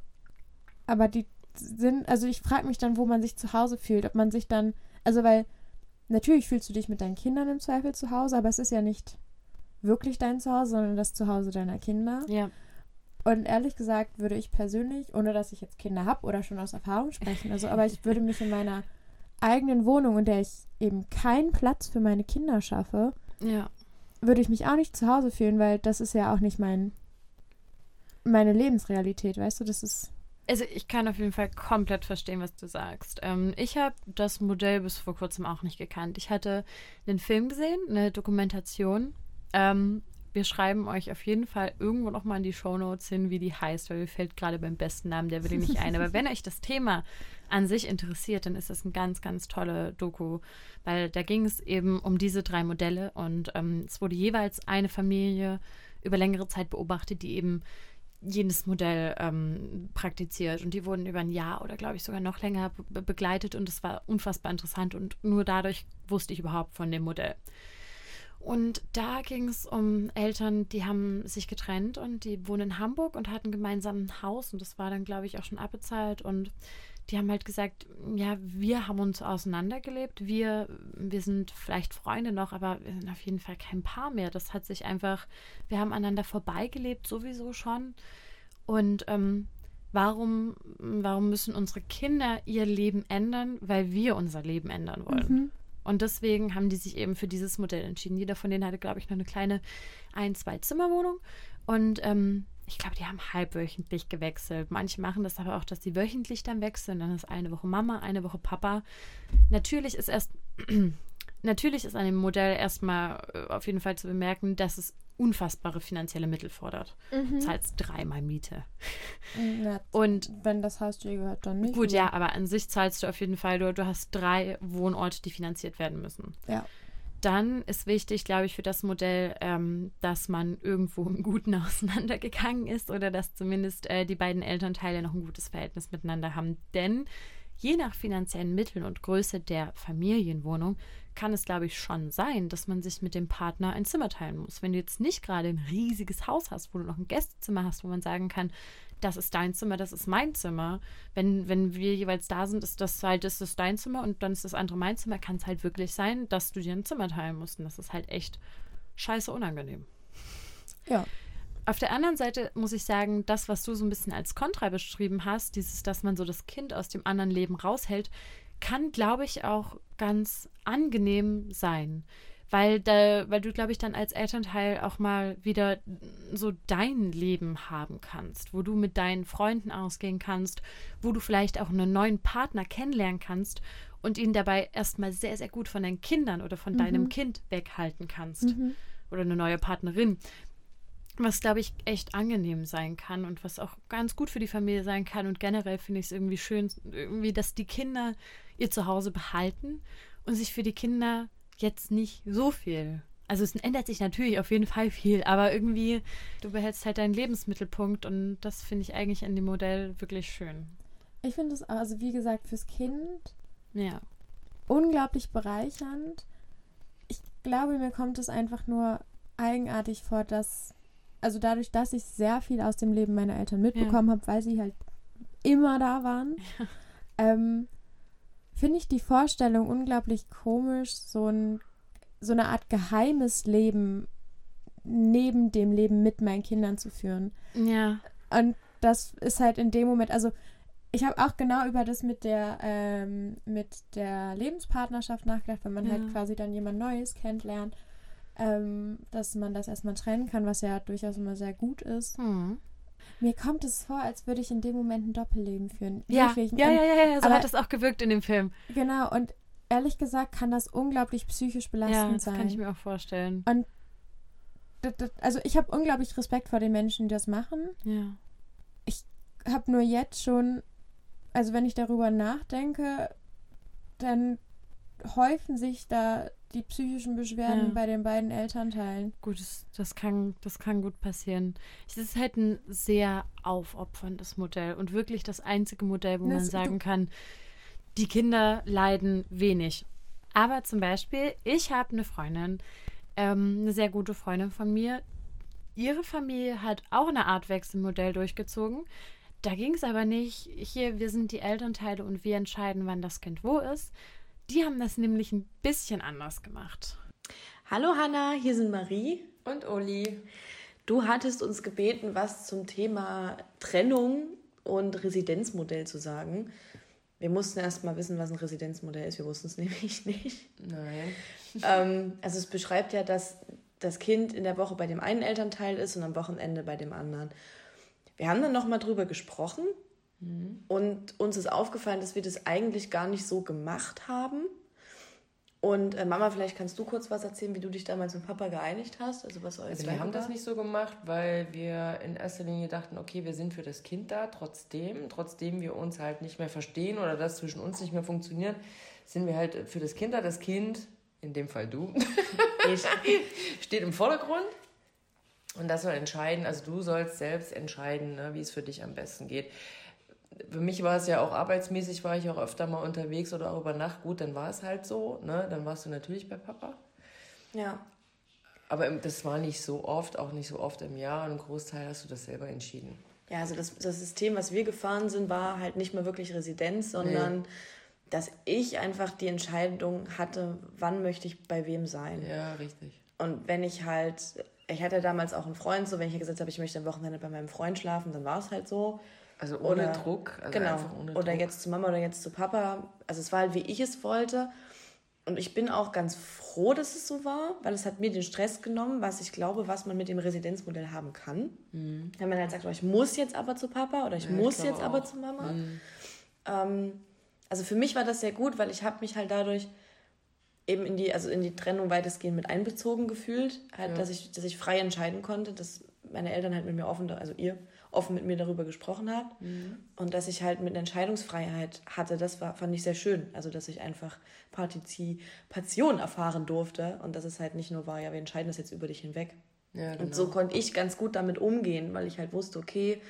Aber die sind. Also ich frage mich dann, wo man sich zu Hause fühlt. Ob man sich dann. Also weil. Natürlich fühlst du dich mit deinen Kindern im Zweifel zu Hause, aber es ist ja nicht wirklich dein Zuhause, sondern das Zuhause deiner Kinder. Ja. Und ehrlich gesagt würde ich persönlich, ohne dass ich jetzt Kinder habe oder schon aus Erfahrung sprechen, also aber ich würde mich in meiner eigenen Wohnung, in der ich eben keinen Platz für meine Kinder schaffe, Ja. Würde ich mich auch nicht zu Hause fühlen, weil das ist ja auch nicht mein meine Lebensrealität, weißt du, das ist Also ich kann auf jeden Fall komplett verstehen, was du sagst. Ähm, ich habe das Modell bis vor kurzem auch nicht gekannt. Ich hatte einen Film gesehen, eine Dokumentation, ähm, wir schreiben euch auf jeden Fall irgendwo nochmal in die Shownotes hin, wie die heißt, weil mir fällt gerade beim besten Namen der Willi nicht ein. Aber wenn euch das Thema an sich interessiert, dann ist das ein ganz, ganz tolle Doku, weil da ging es eben um diese drei Modelle und ähm, es wurde jeweils eine Familie über längere Zeit beobachtet, die eben jenes Modell ähm, praktiziert. Und die wurden über ein Jahr oder glaube ich sogar noch länger be begleitet und es war unfassbar interessant und nur dadurch wusste ich überhaupt von dem Modell. Und da ging es um Eltern, die haben sich getrennt und die wohnen in Hamburg und hatten gemeinsam ein Haus und das war dann, glaube ich, auch schon abbezahlt und die haben halt gesagt, ja, wir haben uns auseinandergelebt, wir, wir sind vielleicht Freunde noch, aber wir sind auf jeden Fall kein Paar mehr. Das hat sich einfach, wir haben aneinander vorbeigelebt, sowieso schon. Und ähm, warum, warum müssen unsere Kinder ihr Leben ändern, weil wir unser Leben ändern wollen? Mhm. Und deswegen haben die sich eben für dieses Modell entschieden. Jeder von denen hatte, glaube ich, noch eine kleine Ein-, Zwei-Zimmer-Wohnung. Und ähm, ich glaube, die haben halbwöchentlich gewechselt. Manche machen das aber auch, dass die wöchentlich dann wechseln. Dann ist eine Woche Mama, eine Woche Papa. Natürlich ist erst, natürlich ist an dem Modell erstmal äh, auf jeden Fall zu bemerken, dass es unfassbare finanzielle Mittel fordert. Mhm. Zahlst dreimal Miete. Ja, und wenn das Haus dir gehört, dann nicht. Gut, ja, aber an sich zahlst du auf jeden Fall, du, du hast drei Wohnorte, die finanziert werden müssen. Ja. Dann ist wichtig, glaube ich, für das Modell, ähm, dass man irgendwo im Guten auseinandergegangen ist oder dass zumindest äh, die beiden Elternteile noch ein gutes Verhältnis miteinander haben. Denn je nach finanziellen Mitteln und Größe der Familienwohnung kann es, glaube ich, schon sein, dass man sich mit dem Partner ein Zimmer teilen muss. Wenn du jetzt nicht gerade ein riesiges Haus hast, wo du noch ein Gästezimmer hast, wo man sagen kann, das ist dein Zimmer, das ist mein Zimmer. Wenn, wenn wir jeweils da sind, ist das halt, ist das dein Zimmer und dann ist das andere mein Zimmer, kann es halt wirklich sein, dass du dir ein Zimmer teilen musst. Und das ist halt echt scheiße unangenehm. Ja. Auf der anderen Seite muss ich sagen, das, was du so ein bisschen als Kontra beschrieben hast, dieses, dass man so das Kind aus dem anderen Leben raushält, kann, glaube ich, auch ganz angenehm sein weil da, weil du, glaube ich, dann als Elternteil auch mal wieder so dein Leben haben kannst, wo du mit deinen Freunden ausgehen kannst, wo du vielleicht auch einen neuen Partner kennenlernen kannst und ihn dabei erstmal sehr, sehr gut von deinen Kindern oder von mhm. deinem Kind weghalten kannst. Mhm. Oder eine neue Partnerin. Was, glaube ich, echt angenehm sein kann und was auch ganz gut für die Familie sein kann. Und generell finde ich es irgendwie schön, irgendwie, dass die Kinder ihr Zuhause behalten und sich für die Kinder jetzt nicht so viel. Also es ändert sich natürlich auf jeden Fall viel, aber irgendwie, du behältst halt deinen Lebensmittelpunkt und das finde ich eigentlich an dem Modell wirklich schön. Ich finde es, also wie gesagt, fürs Kind ja. unglaublich bereichernd. Ich glaube, mir kommt es einfach nur eigenartig vor, dass, also dadurch, dass ich sehr viel aus dem Leben meiner Eltern mitbekommen ja. habe, weil sie halt immer da waren, ja. ähm, finde ich die Vorstellung unglaublich komisch, so, ein, so eine Art geheimes Leben neben dem Leben mit meinen Kindern zu führen. Ja. Und das ist halt in dem Moment, also ich habe auch genau über das mit der ähm, mit der Lebenspartnerschaft nachgedacht, wenn man halt ja. halt quasi dann jemand Neues kennenlernt, ähm, dass man das erstmal trennen kann, was ja durchaus immer sehr gut ist. Mhm. Mir kommt es vor, als würde ich in dem Moment ein Doppelleben führen. Ja, ja, ja, ja, ja, so aber, hat es auch gewirkt in dem Film. Genau, und ehrlich gesagt kann das unglaublich psychisch belastend ja, das sein. kann ich mir auch vorstellen. Und das, das, also ich habe unglaublich Respekt vor den Menschen, die das machen. Ja. Ich habe nur jetzt schon, also wenn ich darüber nachdenke, dann häufen sich da die psychischen Beschwerden ja. bei den beiden Elternteilen. Gut, das, das, kann, das kann gut passieren. Es ist halt ein sehr aufopferndes Modell und wirklich das einzige Modell, wo das, man sagen kann, die Kinder leiden wenig. Aber zum Beispiel, ich habe eine Freundin, ähm, eine sehr gute Freundin von mir. Ihre Familie hat auch eine Art Wechselmodell durchgezogen. Da ging es aber nicht, hier, wir sind die Elternteile und wir entscheiden, wann das Kind wo ist, die haben das nämlich ein bisschen anders gemacht. Hallo Hanna, hier sind Marie und Uli. Du hattest uns gebeten, was zum Thema Trennung und Residenzmodell zu sagen. Wir mussten erst mal wissen, was ein Residenzmodell ist. Wir wussten es nämlich nicht. Nein. ähm, also es beschreibt ja, dass das Kind in der Woche bei dem einen Elternteil ist und am Wochenende bei dem anderen. Wir haben dann noch mal drüber gesprochen und uns ist aufgefallen, dass wir das eigentlich gar nicht so gemacht haben. Und äh, Mama, vielleicht kannst du kurz was erzählen, wie du dich damals mit Papa geeinigt hast. Also was euer Also wir haben war? das nicht so gemacht, weil wir in erster Linie dachten, okay, wir sind für das Kind da, trotzdem, trotzdem wir uns halt nicht mehr verstehen oder das zwischen uns nicht mehr funktioniert, sind wir halt für das Kind da. Das Kind, in dem Fall du, steht im Vordergrund und das soll entscheiden, also du sollst selbst entscheiden, ne, wie es für dich am besten geht. Für mich war es ja auch arbeitsmäßig, war ich auch öfter mal unterwegs oder auch über Nacht. Gut, dann war es halt so, ne? dann warst du natürlich bei Papa. Ja. Aber das war nicht so oft, auch nicht so oft im Jahr. Und im Großteil hast du das selber entschieden. Ja, also das, das System, was wir gefahren sind, war halt nicht mehr wirklich Residenz, sondern dass ich einfach die Entscheidung hatte, wann möchte ich bei wem sein. Ja, richtig. Und wenn ich halt, ich hatte damals auch einen Freund, so wenn ich gesagt habe, ich möchte am Wochenende bei meinem Freund schlafen, dann war es halt so. Also ohne Oder- Druck. Also genau. einfach ohne oder Druck. jetzt zu Mama oder jetzt zu Papa. Also es war halt, wie ich es wollte. Und ich bin auch ganz froh, dass es so war, weil es hat mir den Stress genommen, was ich glaube, was man mit dem Residenzmodell haben kann. Wenn man halt sagt, oh, ich muss jetzt aber zu Papa oder ich Mhm. Ja, ich muss glaube jetzt aber auch. Mhm. zu Mama. Ähm, also für mich war das sehr gut, weil ich habe mich halt dadurch eben in die, also in die Trennung weitestgehend mit einbezogen gefühlt, halt, Ja. dass ich, dass ich frei entscheiden konnte, dass meine Eltern halt mit mir offen, also ihr offen mit mir darüber gesprochen habt Mhm. und dass ich halt mit einer Entscheidungsfreiheit hatte, das war, fand ich sehr schön. Also dass ich einfach Partizipation erfahren durfte und dass es halt nicht nur war, ja, wir entscheiden das jetzt über dich hinweg. Ja, genau. Und so konnte ich ganz gut damit umgehen, weil ich halt wusste, okay,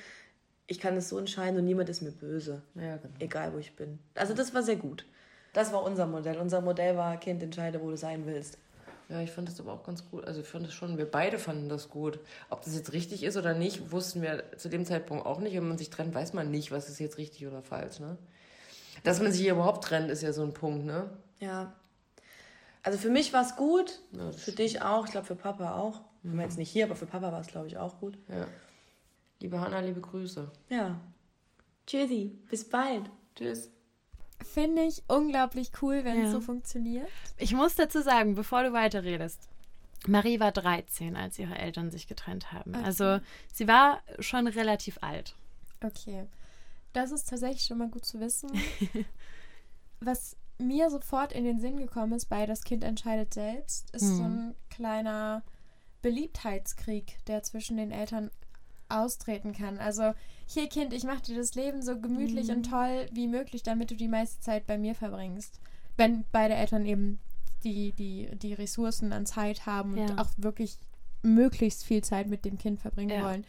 ich kann es so entscheiden und niemand ist mir böse. Ja, genau. Egal, wo ich bin. Also das war sehr gut. Das war unser Modell. Unser Modell war, Kind, entscheide, wo du sein willst. Ja, ich fand das aber auch ganz gut. Also ich fand das schon, wir beide fanden das gut. Ob das jetzt richtig ist oder nicht, wussten wir zu dem Zeitpunkt auch nicht. Wenn man sich trennt, weiß man nicht, was ist jetzt richtig oder falsch, ne? Dass man sich hier überhaupt trennt, ist ja so ein Punkt, ne? Ja. Also für mich war es gut, Ja, für dich auch, ich glaube für Papa auch. Ich bin jetzt nicht hier, aber für Papa war es, glaube ich, auch gut. Ja. Liebe Hanna, liebe Grüße. Ja. Tschüssi, bis bald. Tschüss. Finde ich unglaublich cool, wenn es Ja. so funktioniert. Ich muss dazu sagen, bevor du weiterredest, Marie war 13, als ihre Eltern sich getrennt haben. Okay. Also sie war schon relativ alt. Okay. Das ist tatsächlich schon mal gut zu wissen. Was mir sofort in den Sinn gekommen ist bei Das Kind entscheidet selbst, ist so ein kleiner Beliebtheitskrieg, der zwischen den Eltern austreten kann. Also, hier Kind, ich mache dir das Leben so gemütlich und toll wie möglich, damit du die meiste Zeit bei mir verbringst. Wenn beide Eltern eben die, die, die Ressourcen an Zeit haben und Ja. auch wirklich möglichst viel Zeit mit dem Kind verbringen Ja. wollen.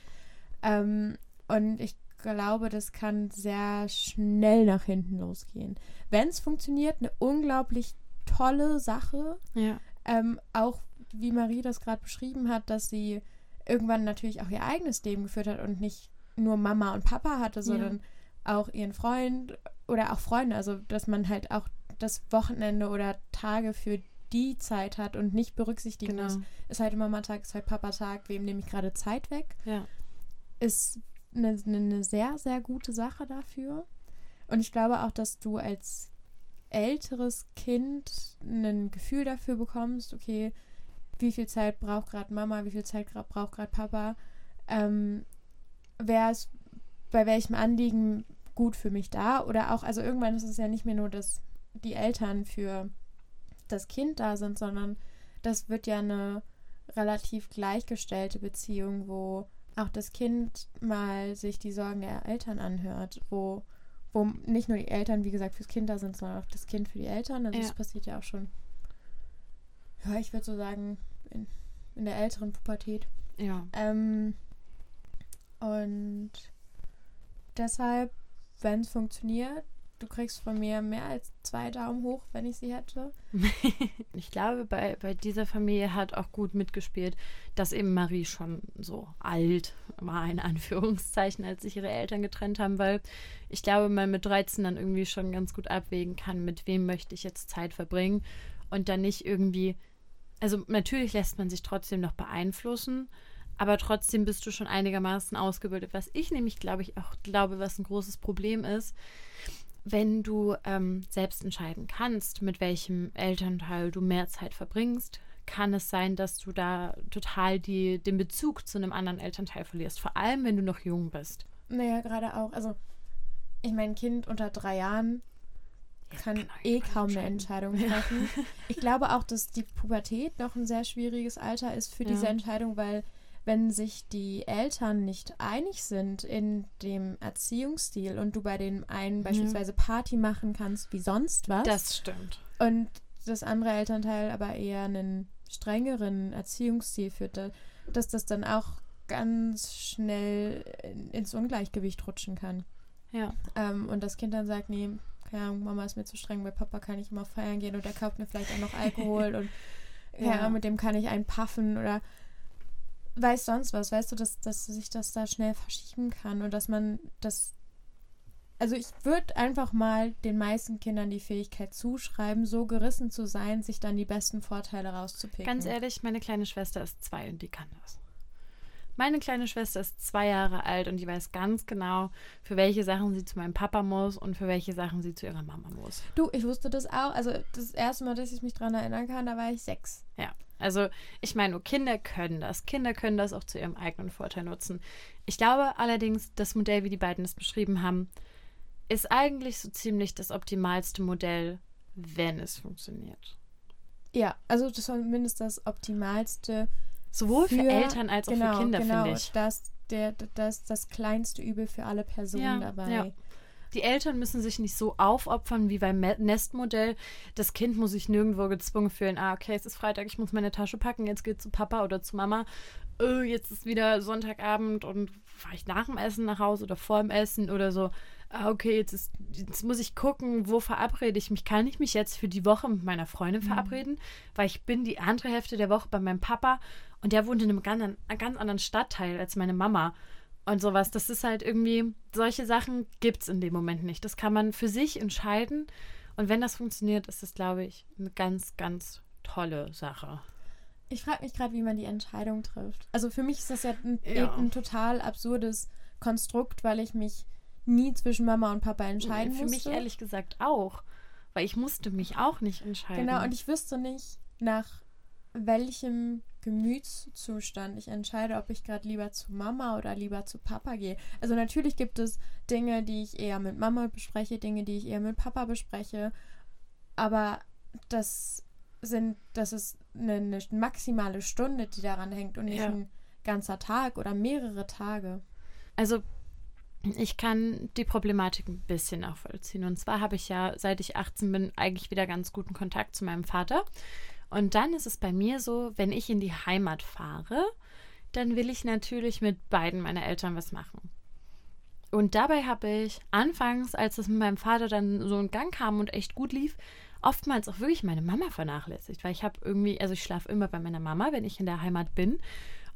Ähm, und ich glaube, das kann sehr schnell nach hinten losgehen. Wenn es funktioniert, eine unglaublich tolle Sache. Ja. Ähm, auch wie Marie das gerade beschrieben hat, dass sie irgendwann natürlich auch ihr eigenes Leben geführt hat und nicht nur Mama und Papa hatte, sondern auch ihren Freund oder auch Freunde. Also, dass man halt auch das Wochenende oder Tage für die Zeit hat und nicht berücksichtigen Genau. muss, ist heute Mama-Tag, ist heute Papa-Tag, wem nehme ich gerade Zeit weg, Ja. ist eine, eine sehr, sehr gute Sache dafür. Und ich glaube auch, dass du als älteres Kind ein Gefühl dafür bekommst, okay, wie viel Zeit braucht gerade Mama, wie viel Zeit braucht gerade Papa, ähm, wer ist bei welchem Anliegen gut für mich da oder auch, also irgendwann ist es ja nicht mehr nur, dass die Eltern für das Kind da sind, sondern das wird ja eine relativ gleichgestellte Beziehung, wo auch das Kind mal sich die Sorgen der Eltern anhört, wo, wo nicht nur die Eltern, wie gesagt, fürs Kind da sind, sondern auch das Kind für die Eltern. Also Ja. das passiert ja auch schon, ja, ich würde so sagen, in, in der älteren Pubertät. Ja. Ähm, und deshalb, wenn es funktioniert, du kriegst von mir mehr als zwei Daumen hoch, wenn ich sie hätte. Ich glaube, bei, bei dieser Familie hat auch gut mitgespielt, dass eben Marie schon so alt war, in Anführungszeichen, als sich ihre Eltern getrennt haben, weil ich glaube, man mit 13 dann irgendwie schon ganz gut abwägen kann, mit wem möchte ich jetzt Zeit verbringen und dann nicht irgendwie, also natürlich lässt man sich trotzdem noch beeinflussen, aber trotzdem bist du schon einigermaßen ausgebildet. Was ich nämlich, glaube ich, auch glaube, was ein großes Problem ist, wenn du ähm, selbst entscheiden kannst, mit welchem Elternteil du mehr Zeit verbringst, kann es sein, dass du da total die, den Bezug zu einem anderen Elternteil verlierst. Vor allem, wenn du noch jung bist. Naja, gerade auch. Also, ich mein Kind unter drei Jahren kann genau, eh kaum eine. Entscheidung treffen. Ich glaube auch, dass die Pubertät noch ein sehr schwieriges Alter ist für Ja. diese Entscheidung, weil wenn sich die Eltern nicht einig sind in dem Erziehungsstil und du bei dem einen beispielsweise Party machen kannst wie sonst was Das stimmt. und das andere Elternteil aber eher einen strengeren Erziehungsstil führt, da- dass das dann auch ganz schnell in- ins Ungleichgewicht rutschen kann. Ja. Ähm, und das Kind dann sagt, nee, keine Ahnung, Mama ist mir zu streng, bei Papa kann ich immer feiern gehen und der kauft mir vielleicht auch noch Alkohol und Ja. Ahnung, mit dem kann ich einen puffen oder weiß sonst was, weißt du, dass, dass sich das da schnell verschieben kann und dass man das also ich würde einfach mal den meisten Kindern die Fähigkeit zuschreiben, so gerissen zu sein, sich dann die besten Vorteile rauszupicken. Ganz ehrlich, meine kleine Schwester ist zwei und die kann das. Meine kleine Schwester ist zwei Jahre alt und die weiß ganz genau, für welche Sachen sie zu meinem Papa muss und für welche Sachen sie zu ihrer Mama muss. Du, ich wusste das auch. Also das erste Mal, dass ich mich dran erinnern kann, da war ich sechs. Ja, also ich meine, nur Kinder können das. Kinder können das auch zu ihrem eigenen Vorteil nutzen. Ich glaube allerdings, das Modell, wie die beiden es beschrieben haben, ist eigentlich so ziemlich das optimalste Modell, wenn es funktioniert. Ja, also das war zumindest das optimalste Sowohl für, Eltern als auch genau, für Kinder, genau, finde ich. Das, der, das, das kleinste Übel für alle Personen Ja, dabei. ja. Die Eltern müssen sich nicht so aufopfern wie beim Nestmodell. Das Kind muss sich nirgendwo gezwungen fühlen. Ah, okay, es ist Freitag, ich muss meine Tasche packen, jetzt geht zu Papa oder zu Mama. Äh, jetzt ist wieder Sonntagabend und fahre ich nach dem Essen nach Hause oder vor dem Essen oder so. Ah, okay, jetzt, ist, jetzt muss ich gucken, wo verabrede ich mich. Kann ich mich jetzt für die Woche mit meiner Freundin verabreden? Weil ich bin die andere Hälfte der Woche bei meinem Papa und der wohnt in einem ganz, an- ganz anderen Stadtteil als meine Mama und sowas. Das ist halt irgendwie, solche Sachen gibt es in dem Moment nicht. Das kann man für sich entscheiden. Und wenn das funktioniert, ist das, glaube ich, eine ganz, ganz tolle Sache. Ich frage mich gerade, wie man die Entscheidung trifft. Also für mich ist das ja ein, Ja. ein total absurdes Konstrukt, weil ich mich nie zwischen Mama und Papa entscheiden für musste. mich ehrlich gesagt auch. Weil ich musste mich auch nicht entscheiden. Genau, und ich wüsste nicht, nach welchem Gemütszustand ich entscheide, ob ich gerade lieber zu Mama oder lieber zu Papa gehe. Also natürlich gibt es Dinge, die ich eher mit Mama bespreche, Dinge, die ich eher mit Papa bespreche, aber das sind, das ist eine, eine maximale Stunde, die daran hängt und nicht Ja. ein ganzer Tag oder mehrere Tage. Also, ich kann die Problematik ein bisschen nachvollziehen. Und zwar habe ich ja, seit ich 18 bin, eigentlich wieder ganz guten Kontakt zu meinem Vater. Und dann ist es bei mir so, wenn ich in die Heimat fahre, dann will ich natürlich mit beiden meiner Eltern was machen. Und dabei habe ich anfangs, als es mit meinem Vater dann so in Gang kam und echt gut lief, oftmals auch wirklich meine Mama vernachlässigt, weil ich habe irgendwie, also ich schlafe immer bei meiner Mama, wenn ich in der Heimat bin.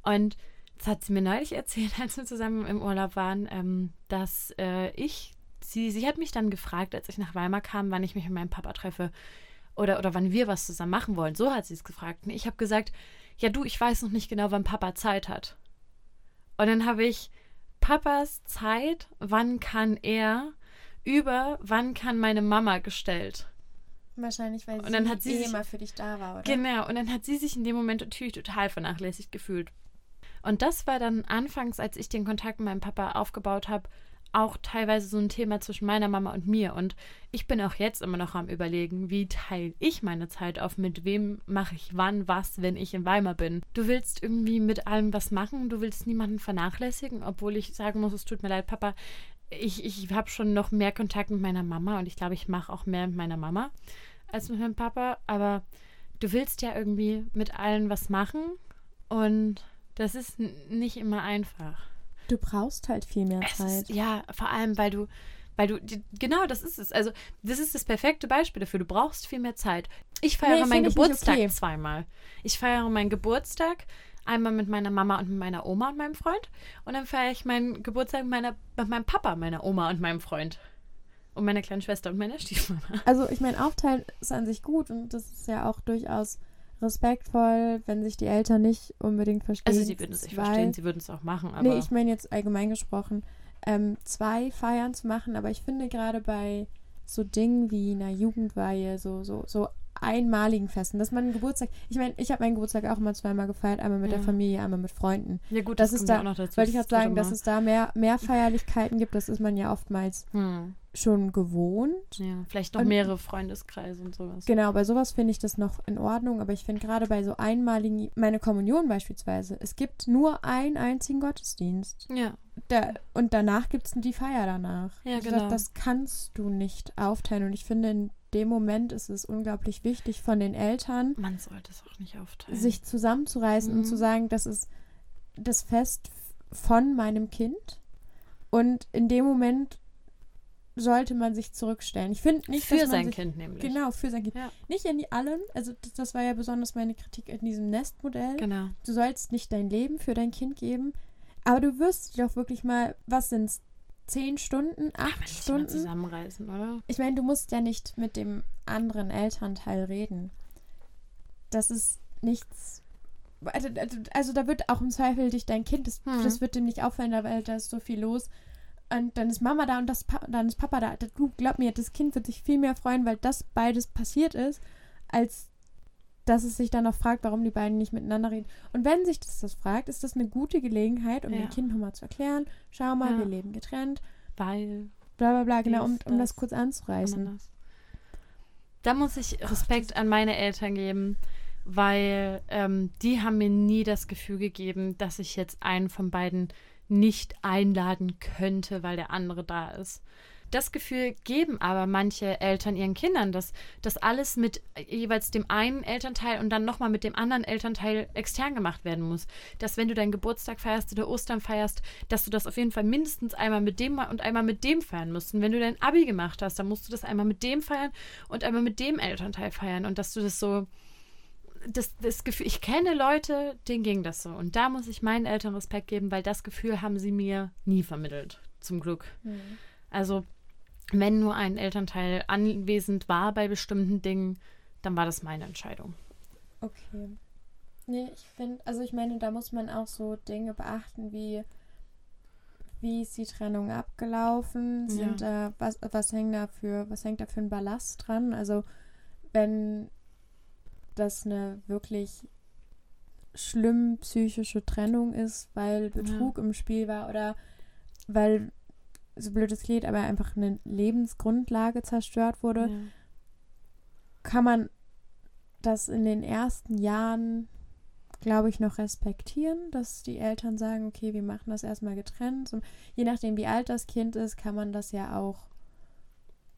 Und das hat sie mir neulich erzählt, als wir zusammen im Urlaub waren, ähm, dass äh, ich, sie, sie hat mich dann gefragt, als ich nach Weimar kam, wann ich mich mit meinem Papa treffe oder, oder wann wir was zusammen machen wollen. So hat sie es gefragt. Und ich habe gesagt, ja du, ich weiß noch nicht genau, wann Papa Zeit hat. Und dann habe ich Papas Zeit, wann kann er, über wann kann meine Mama gestellt. Wahrscheinlich, weil Und dann sie, hat sie eh sich- immer für dich da war, oder? Genau, und dann hat sie sich in dem Moment natürlich total vernachlässigt gefühlt. Und das war dann anfangs, als ich den Kontakt mit meinem Papa aufgebaut habe, auch teilweise so ein Thema zwischen meiner Mama und mir. Und ich bin auch jetzt immer noch am Überlegen, wie teile ich meine Zeit auf, mit wem mache ich wann was, wenn ich in Weimar bin. Du willst irgendwie mit allem was machen, du willst niemanden vernachlässigen, obwohl ich sagen muss, es tut mir leid, Papa. Ich, ich habe schon noch mehr Kontakt mit meiner Mama und ich glaube, ich mache auch mehr mit meiner Mama als mit meinem Papa. Aber du willst ja irgendwie mit allen was machen und das ist nicht immer einfach. Du brauchst halt viel mehr Es Zeit. ist, ja, vor allem, weil du, weil du, die- genau, das ist es. Also, das ist das perfekte Beispiel dafür. Du brauchst viel mehr Zeit. Ich feiere Nee, meinen Geburtstag okay. zweimal. Ich feiere meinen Geburtstag einmal mit meiner Mama und mit meiner Oma und meinem Freund. Und dann feiere ich meinen Geburtstag mit, meiner, mit meinem Papa, meiner Oma und meinem Freund. Und meiner kleinen Schwester und meiner Stiefmama. Also ich meine, Aufteilen ist an sich gut und das ist ja auch durchaus respektvoll, wenn sich die Eltern nicht unbedingt verstehen. Also, sie würden es nicht verstehen, sie würden es auch machen, aber. Nee, ich meine jetzt allgemein gesprochen, ähm, zwei Feiern zu machen, aber ich finde gerade bei so Dingen wie einer Jugendweihe, so, so, so einmaligen Festen, dass man Geburtstag, ich meine, ich habe meinen Geburtstag auch immer zweimal gefeiert, einmal mit Ja. der Familie, einmal mit Freunden. Ja gut, Das das, ist da- auch noch dazu. Wollte ich gerade sagen, dass es da mehr, mehr Feierlichkeiten gibt, das ist man ja oftmals Hm. schon gewohnt. Ja, vielleicht noch Und- mehrere Freundeskreise und sowas. Genau, bei sowas finde ich das noch in Ordnung, aber ich finde gerade bei so einmaligen, meine Kommunion beispielsweise, es gibt nur einen einzigen Gottesdienst. Ja, Da, und danach gibt es die Feier danach. Ja, genau. Das, das kannst du nicht aufteilen. Und ich finde, in dem Moment ist es unglaublich wichtig von den Eltern, man sollte es auch nicht aufteilen. sich zusammenzureißen und Mhm. zu sagen, das ist das Fest von meinem Kind. Und in dem Moment sollte man sich zurückstellen. Ich finde nicht, Für sein sich, Kind nämlich. Genau, für sein Kind. Ja. Nicht in die allen. Also das, das war ja besonders meine Kritik in diesem Nestmodell. Genau. Du sollst nicht dein Leben für dein Kind geben, aber du wirst dich doch wirklich mal, was sind's, zehn Stunden, Kann acht mal Stunden? zusammenreißen, oder? Ich meine, du musst ja nicht mit dem anderen Elternteil reden. Das ist nichts. Also, also, also da wird auch im Zweifel dich dein Kind, das, Hm. das wird dem nicht auffallen, weil da ist so viel los. Und dann ist Mama da und das pa dann ist Papa da. Du glaub mir, das Kind wird sich viel mehr freuen, weil das beides passiert ist, als dass es sich dann noch fragt, warum die beiden nicht miteinander reden. Und wenn sich das, das fragt, ist das eine gute Gelegenheit, um Ja. dem Kind nochmal zu erklären, schau mal, Ja. wir leben getrennt, Weil bla bla bla, genau, um, Dies, um das das, kurz anzureißen. Da muss ich Respekt an meine Eltern geben, weil ähm, die haben mir nie das Gefühl gegeben, dass ich jetzt einen von beiden nicht einladen könnte, weil der andere da ist. Das Gefühl geben aber manche Eltern ihren Kindern, dass das alles mit jeweils dem einen Elternteil und dann nochmal mit dem anderen Elternteil extern gemacht werden muss. Dass wenn du deinen Geburtstag feierst oder Ostern feierst, dass du das auf jeden Fall mindestens einmal mit dem und einmal mit dem feiern musst. Und wenn du dein Abi gemacht hast, dann musst du das einmal mit dem feiern und einmal mit dem Elternteil feiern. Und dass du das so, das, das Gefühl, ich kenne Leute, denen ging das so. Und da muss ich meinen Eltern Respekt geben, weil das Gefühl haben sie mir nie vermittelt. Zum Glück. Also, wenn nur ein Elternteil anwesend war bei bestimmten Dingen, dann war das meine Entscheidung. Okay. Nee, ich finde, also ich meine, da muss man auch so Dinge beachten, wie wie ist die Trennung abgelaufen? Sind da, was, was hängt da für, was hängt da für ein Ballast dran? Also, wenn das eine wirklich schlimm psychische Trennung ist, weil Betrug im Spiel war oder weil, so blöd es klingt, aber einfach eine Lebensgrundlage zerstört wurde, Ja. kann man das in den ersten Jahren, glaube ich, noch respektieren, dass die Eltern sagen, okay, wir machen das erstmal getrennt. So, je nachdem, wie alt das Kind ist, kann man das ja auch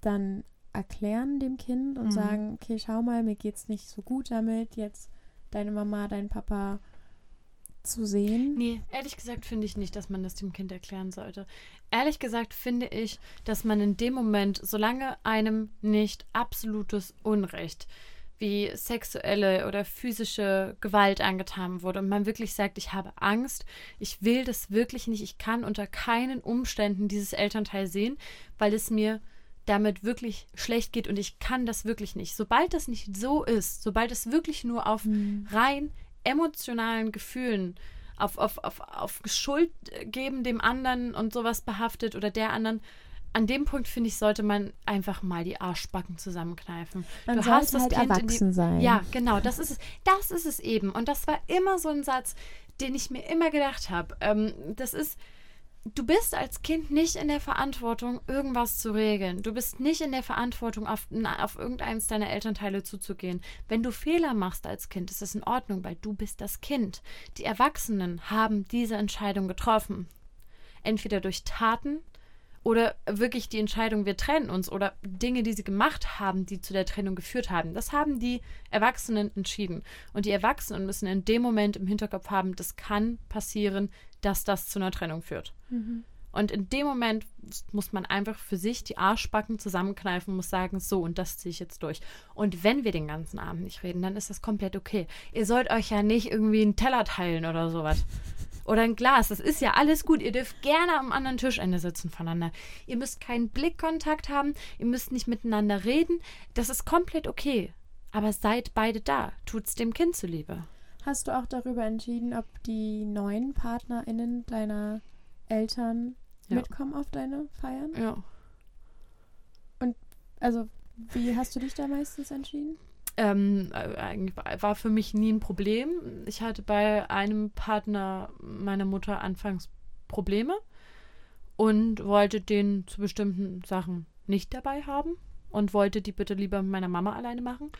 dann erklären dem Kind und Mhm. sagen, okay, schau mal, mir geht's nicht so gut damit, jetzt deine Mama, dein Papa zu sehen. Nee, ehrlich gesagt finde ich nicht, dass man das dem Kind erklären sollte. Ehrlich gesagt finde ich, dass man in dem Moment, solange einem nicht absolutes Unrecht wie sexuelle oder physische Gewalt angetan wurde und man wirklich sagt, ich habe Angst, ich will das wirklich nicht, ich kann unter keinen Umständen dieses Elternteil sehen, weil es mir damit wirklich schlecht geht und ich kann das wirklich nicht. Sobald das nicht so ist, sobald es wirklich nur auf rein emotionalen Gefühlen, auf, auf, auf, auf Schuld geben dem anderen und sowas behaftet oder der anderen, an dem Punkt, finde ich, sollte man einfach mal die Arschbacken zusammenkneifen. Man du hast das halt Kind in die- erwachsen sein. Ja, genau, das ist es. Das ist es eben. Und das war immer so ein Satz, den ich mir immer gedacht habe. Ähm, das ist, du bist als Kind nicht in der Verantwortung, irgendwas zu regeln. Du bist nicht in der Verantwortung, auf, auf irgendeins deiner Elternteile zuzugehen. Wenn du Fehler machst als Kind, ist das in Ordnung, weil du bist das Kind. Die Erwachsenen haben diese Entscheidung getroffen. Entweder durch Taten oder wirklich die Entscheidung, wir trennen uns oder Dinge, die sie gemacht haben, die zu der Trennung geführt haben. Das haben die Erwachsenen entschieden. Und die Erwachsenen müssen in dem Moment im Hinterkopf haben, das kann passieren, dass das zu einer Trennung führt. Und in dem Moment muss man einfach für sich die Arschbacken zusammenkneifen muss sagen, so, und das ziehe ich jetzt durch. Und wenn wir den ganzen Abend nicht reden, dann ist das komplett okay. Ihr sollt euch ja nicht irgendwie einen Teller teilen oder sowas. Oder ein Glas. Das ist ja alles gut. Ihr dürft gerne am anderen Tischende sitzen voneinander. Ihr müsst keinen Blickkontakt haben. Ihr müsst nicht miteinander reden. Das ist komplett okay. Aber seid beide da. Tut's dem Kind zuliebe. Hast du auch darüber entschieden, ob die neuen PartnerInnen deiner Eltern Ja. mitkommen auf deine Feiern? Ja. Also, wie hast du dich da meistens entschieden? ähm, eigentlich war für mich nie ein Problem. Ich hatte bei einem Partner meiner Mutter anfangs Probleme und wollte den zu bestimmten Sachen nicht dabei haben und wollte die bitte lieber mit meiner Mama alleine machen.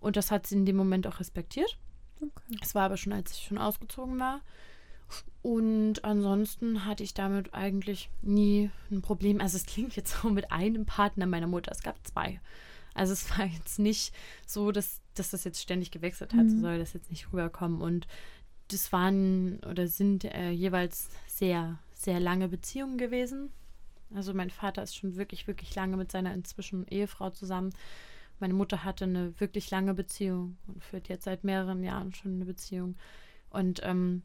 Und das hat sie in dem Moment auch respektiert. Okay. Es war aber schon, als ich schon ausgezogen war. Und ansonsten hatte ich damit eigentlich nie ein Problem. Also es klingt jetzt so mit einem Partner meiner Mutter. Es gab zwei. Also es war jetzt nicht so, dass, dass das jetzt ständig gewechselt hat. So Mhm. soll das jetzt nicht rüberkommen. Und das waren oder sind äh, jeweils sehr, sehr lange Beziehungen gewesen. Also mein Vater ist schon wirklich, wirklich lange mit seiner inzwischen Ehefrau zusammen. Meine Mutter hatte eine wirklich lange Beziehung und führt jetzt seit mehreren Jahren schon eine Beziehung. Und ähm,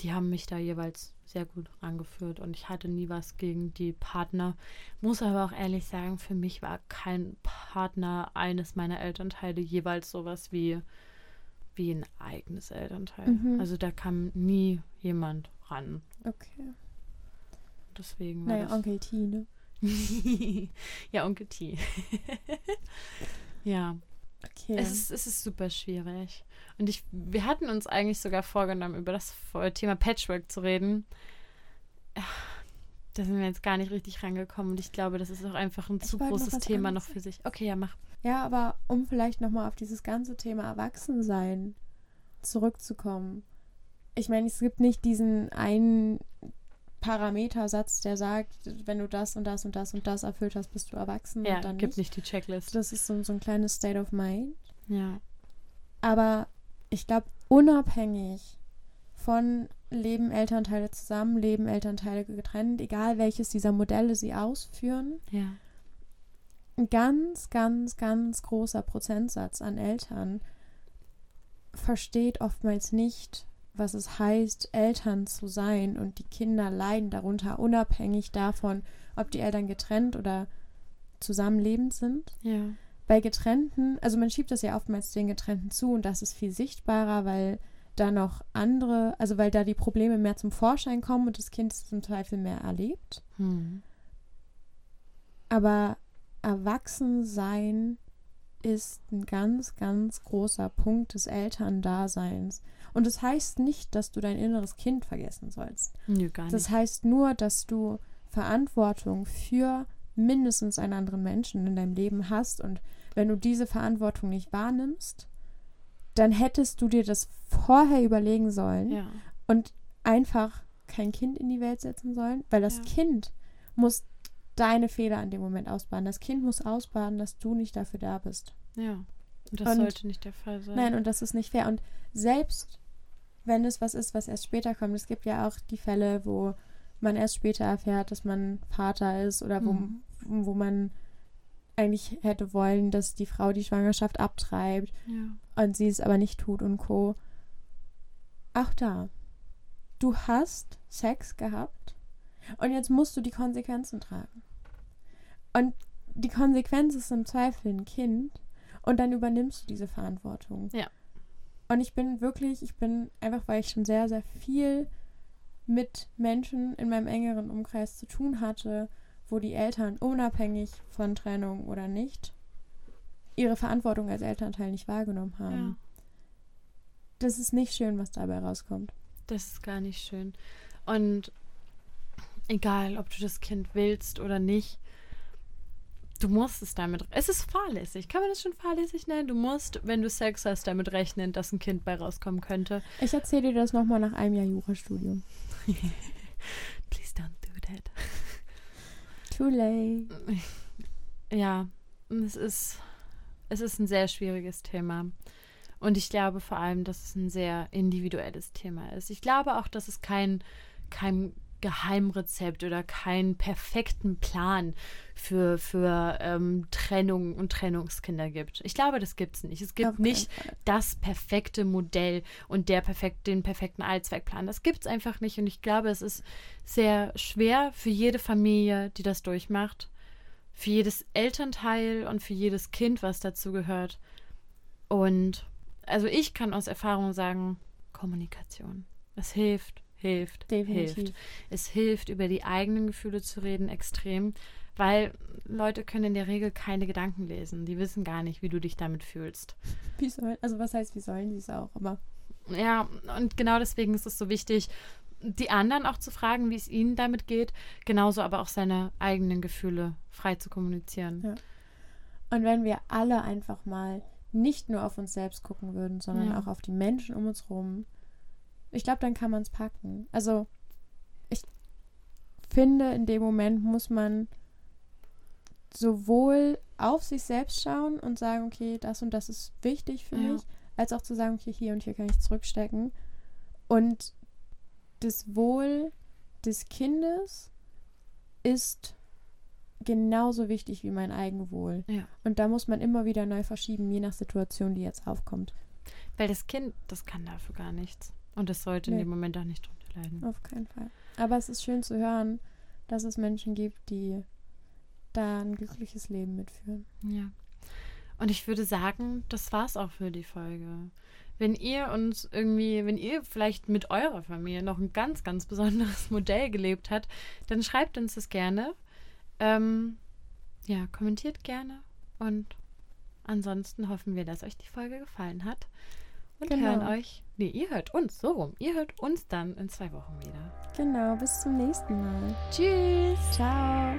die haben mich da jeweils sehr gut rangeführt und ich hatte nie was gegen die Partner. Muss aber auch ehrlich sagen, für mich war kein Partner eines meiner Elternteile jeweils sowas wie, wie ein eigenes Elternteil. Mhm. Also da kam nie jemand ran. Okay. Deswegen war Naja, das Onkel Tine. ja, Onkel T. ja, Okay. es, ist, es ist super schwierig. Und ich, wir hatten uns eigentlich sogar vorgenommen, über das Thema Patchwork zu reden. Da sind wir jetzt gar nicht richtig rangekommen. Und ich glaube, das ist auch einfach ein Ich zu noch großes was Thema noch für sich. Okay, ja, mach. Ja, aber um vielleicht nochmal auf dieses ganze Thema Erwachsensein zurückzukommen. Ich meine, es gibt nicht diesen einen Parametersatz, der sagt, wenn du das und das und das und das erfüllt hast, bist du erwachsen Ja, und dann gibt nicht. nicht die Checklist. Das ist so, so ein kleines State of Mind. Ja. Aber ich glaube, unabhängig von leben Elternteile zusammen, leben Elternteile getrennt, egal welches dieser Modelle sie ausführen, Ja. ein ganz, ganz, ganz großer Prozentsatz an Eltern versteht oftmals nicht, was es heißt, Eltern zu sein und die Kinder leiden darunter, unabhängig davon, ob die Eltern getrennt oder zusammenlebend sind. Ja. Bei getrennten, also man schiebt das ja oftmals den getrennten zu und das ist viel sichtbarer, weil da noch andere, also weil da die Probleme mehr zum Vorschein kommen und das Kind zum Zweifel mehr erlebt. Hm. Aber Erwachsensein ist ein ganz, ganz großer Punkt des Elterndaseins. Und das heißt nicht, dass du dein inneres Kind vergessen sollst. Nö, gar Das nicht. heißt nur, dass du Verantwortung für mindestens einen anderen Menschen in deinem Leben hast. Und wenn du diese Verantwortung nicht wahrnimmst, dann hättest du dir das vorher überlegen sollen Ja. und einfach kein Kind in die Welt setzen sollen, weil das Ja. Kind muss deine Fehler in dem Moment ausbaden. Das Kind muss ausbaden, dass du nicht dafür da bist. Ja. Und das Und- sollte nicht der Fall sein. Nein, und das ist nicht fair. Und selbst wenn es was ist, was erst später kommt, es gibt ja auch die Fälle, wo man erst später erfährt, dass man Vater ist oder wo, Mhm. wo man eigentlich hätte wollen, dass die Frau die Schwangerschaft abtreibt Ja. und sie es aber nicht tut und co. Auch da. Du hast Sex gehabt und jetzt musst du die Konsequenzen tragen. Und die Konsequenz ist im Zweifel ein Kind und dann übernimmst du diese Verantwortung. Ja. Und ich bin wirklich, ich bin einfach, weil ich schon sehr, sehr viel mit Menschen in meinem engeren Umkreis zu tun hatte, wo die Eltern unabhängig von Trennung oder nicht ihre Verantwortung als Elternteil nicht wahrgenommen haben ja. das ist nicht schön, was dabei rauskommt. Das ist gar nicht schön. Und egal, ob du das Kind willst oder nicht, du musst es damit. Es ist fahrlässig. Kann man das schon fahrlässig nennen? Du musst, wenn du Sex hast, damit rechnen, dass ein Kind bei rauskommen könnte. Ich erzähle dir das nochmal nach einem Jahr Jurastudium. Please don't do that. Too late. Ja, es ist, es ist ein sehr schwieriges Thema. Und ich glaube vor allem, dass es ein sehr individuelles Thema ist. Ich glaube auch, dass es kein, kein Geheimrezept oder keinen perfekten Plan für, für ähm, Trennung und Trennungskinder gibt. Ich glaube, das gibt es nicht. Es gibt keinen nicht das perfekte Modell und der perfekt, den perfekten Allzweckplan. Das gibt es einfach nicht. Und ich glaube, es ist sehr schwer für jede Familie, die das durchmacht, für jedes Elternteil und für jedes Kind, was dazu gehört. Und also ich kann aus Erfahrung sagen, Kommunikation. Es hilft, hilft, Definitiv. hilft. Es hilft, über die eigenen Gefühle zu reden, extrem, Weil Leute können in der Regel keine Gedanken lesen. Die wissen gar nicht, wie du dich damit fühlst. Wie sollen, also was heißt, wie sollen sie es auch? Aber Ja, und genau deswegen ist es so wichtig, die anderen auch zu fragen, wie es ihnen damit geht, genauso aber auch seine eigenen Gefühle frei zu kommunizieren. Ja. Und wenn wir alle einfach mal nicht nur auf uns selbst gucken würden, sondern Ja. auch auf die Menschen um uns rum, ich glaube, dann kann man es packen. Also ich finde, in dem Moment muss man sowohl auf sich selbst schauen und sagen, okay, das und das ist wichtig für Ja. mich, als auch zu sagen, okay, hier und hier kann ich zurückstecken. Und das Wohl des Kindes ist genauso wichtig wie mein Eigenwohl. Ja. Und da muss man immer wieder neu verschieben, je nach Situation, die jetzt aufkommt. Weil das Kind, das kann dafür gar nichts. Und es sollte in Nee. dem Moment auch nicht drunter leiden. Auf keinen Fall. Aber es ist schön zu hören, dass es Menschen gibt, die da ein glückliches Leben mitführen. Ja. Und ich würde sagen, das war's auch für die Folge. Wenn ihr uns irgendwie, wenn ihr vielleicht mit eurer Familie noch ein ganz, ganz besonderes Modell gelebt habt, dann schreibt uns das gerne. Ähm, ja, kommentiert gerne. Und ansonsten hoffen wir, dass euch die Folge gefallen hat. Und genau. hören euch. Nee, ihr hört uns so rum. Ihr hört uns dann in zwei Wochen wieder. Genau, bis zum nächsten Mal. Tschüss. Ciao.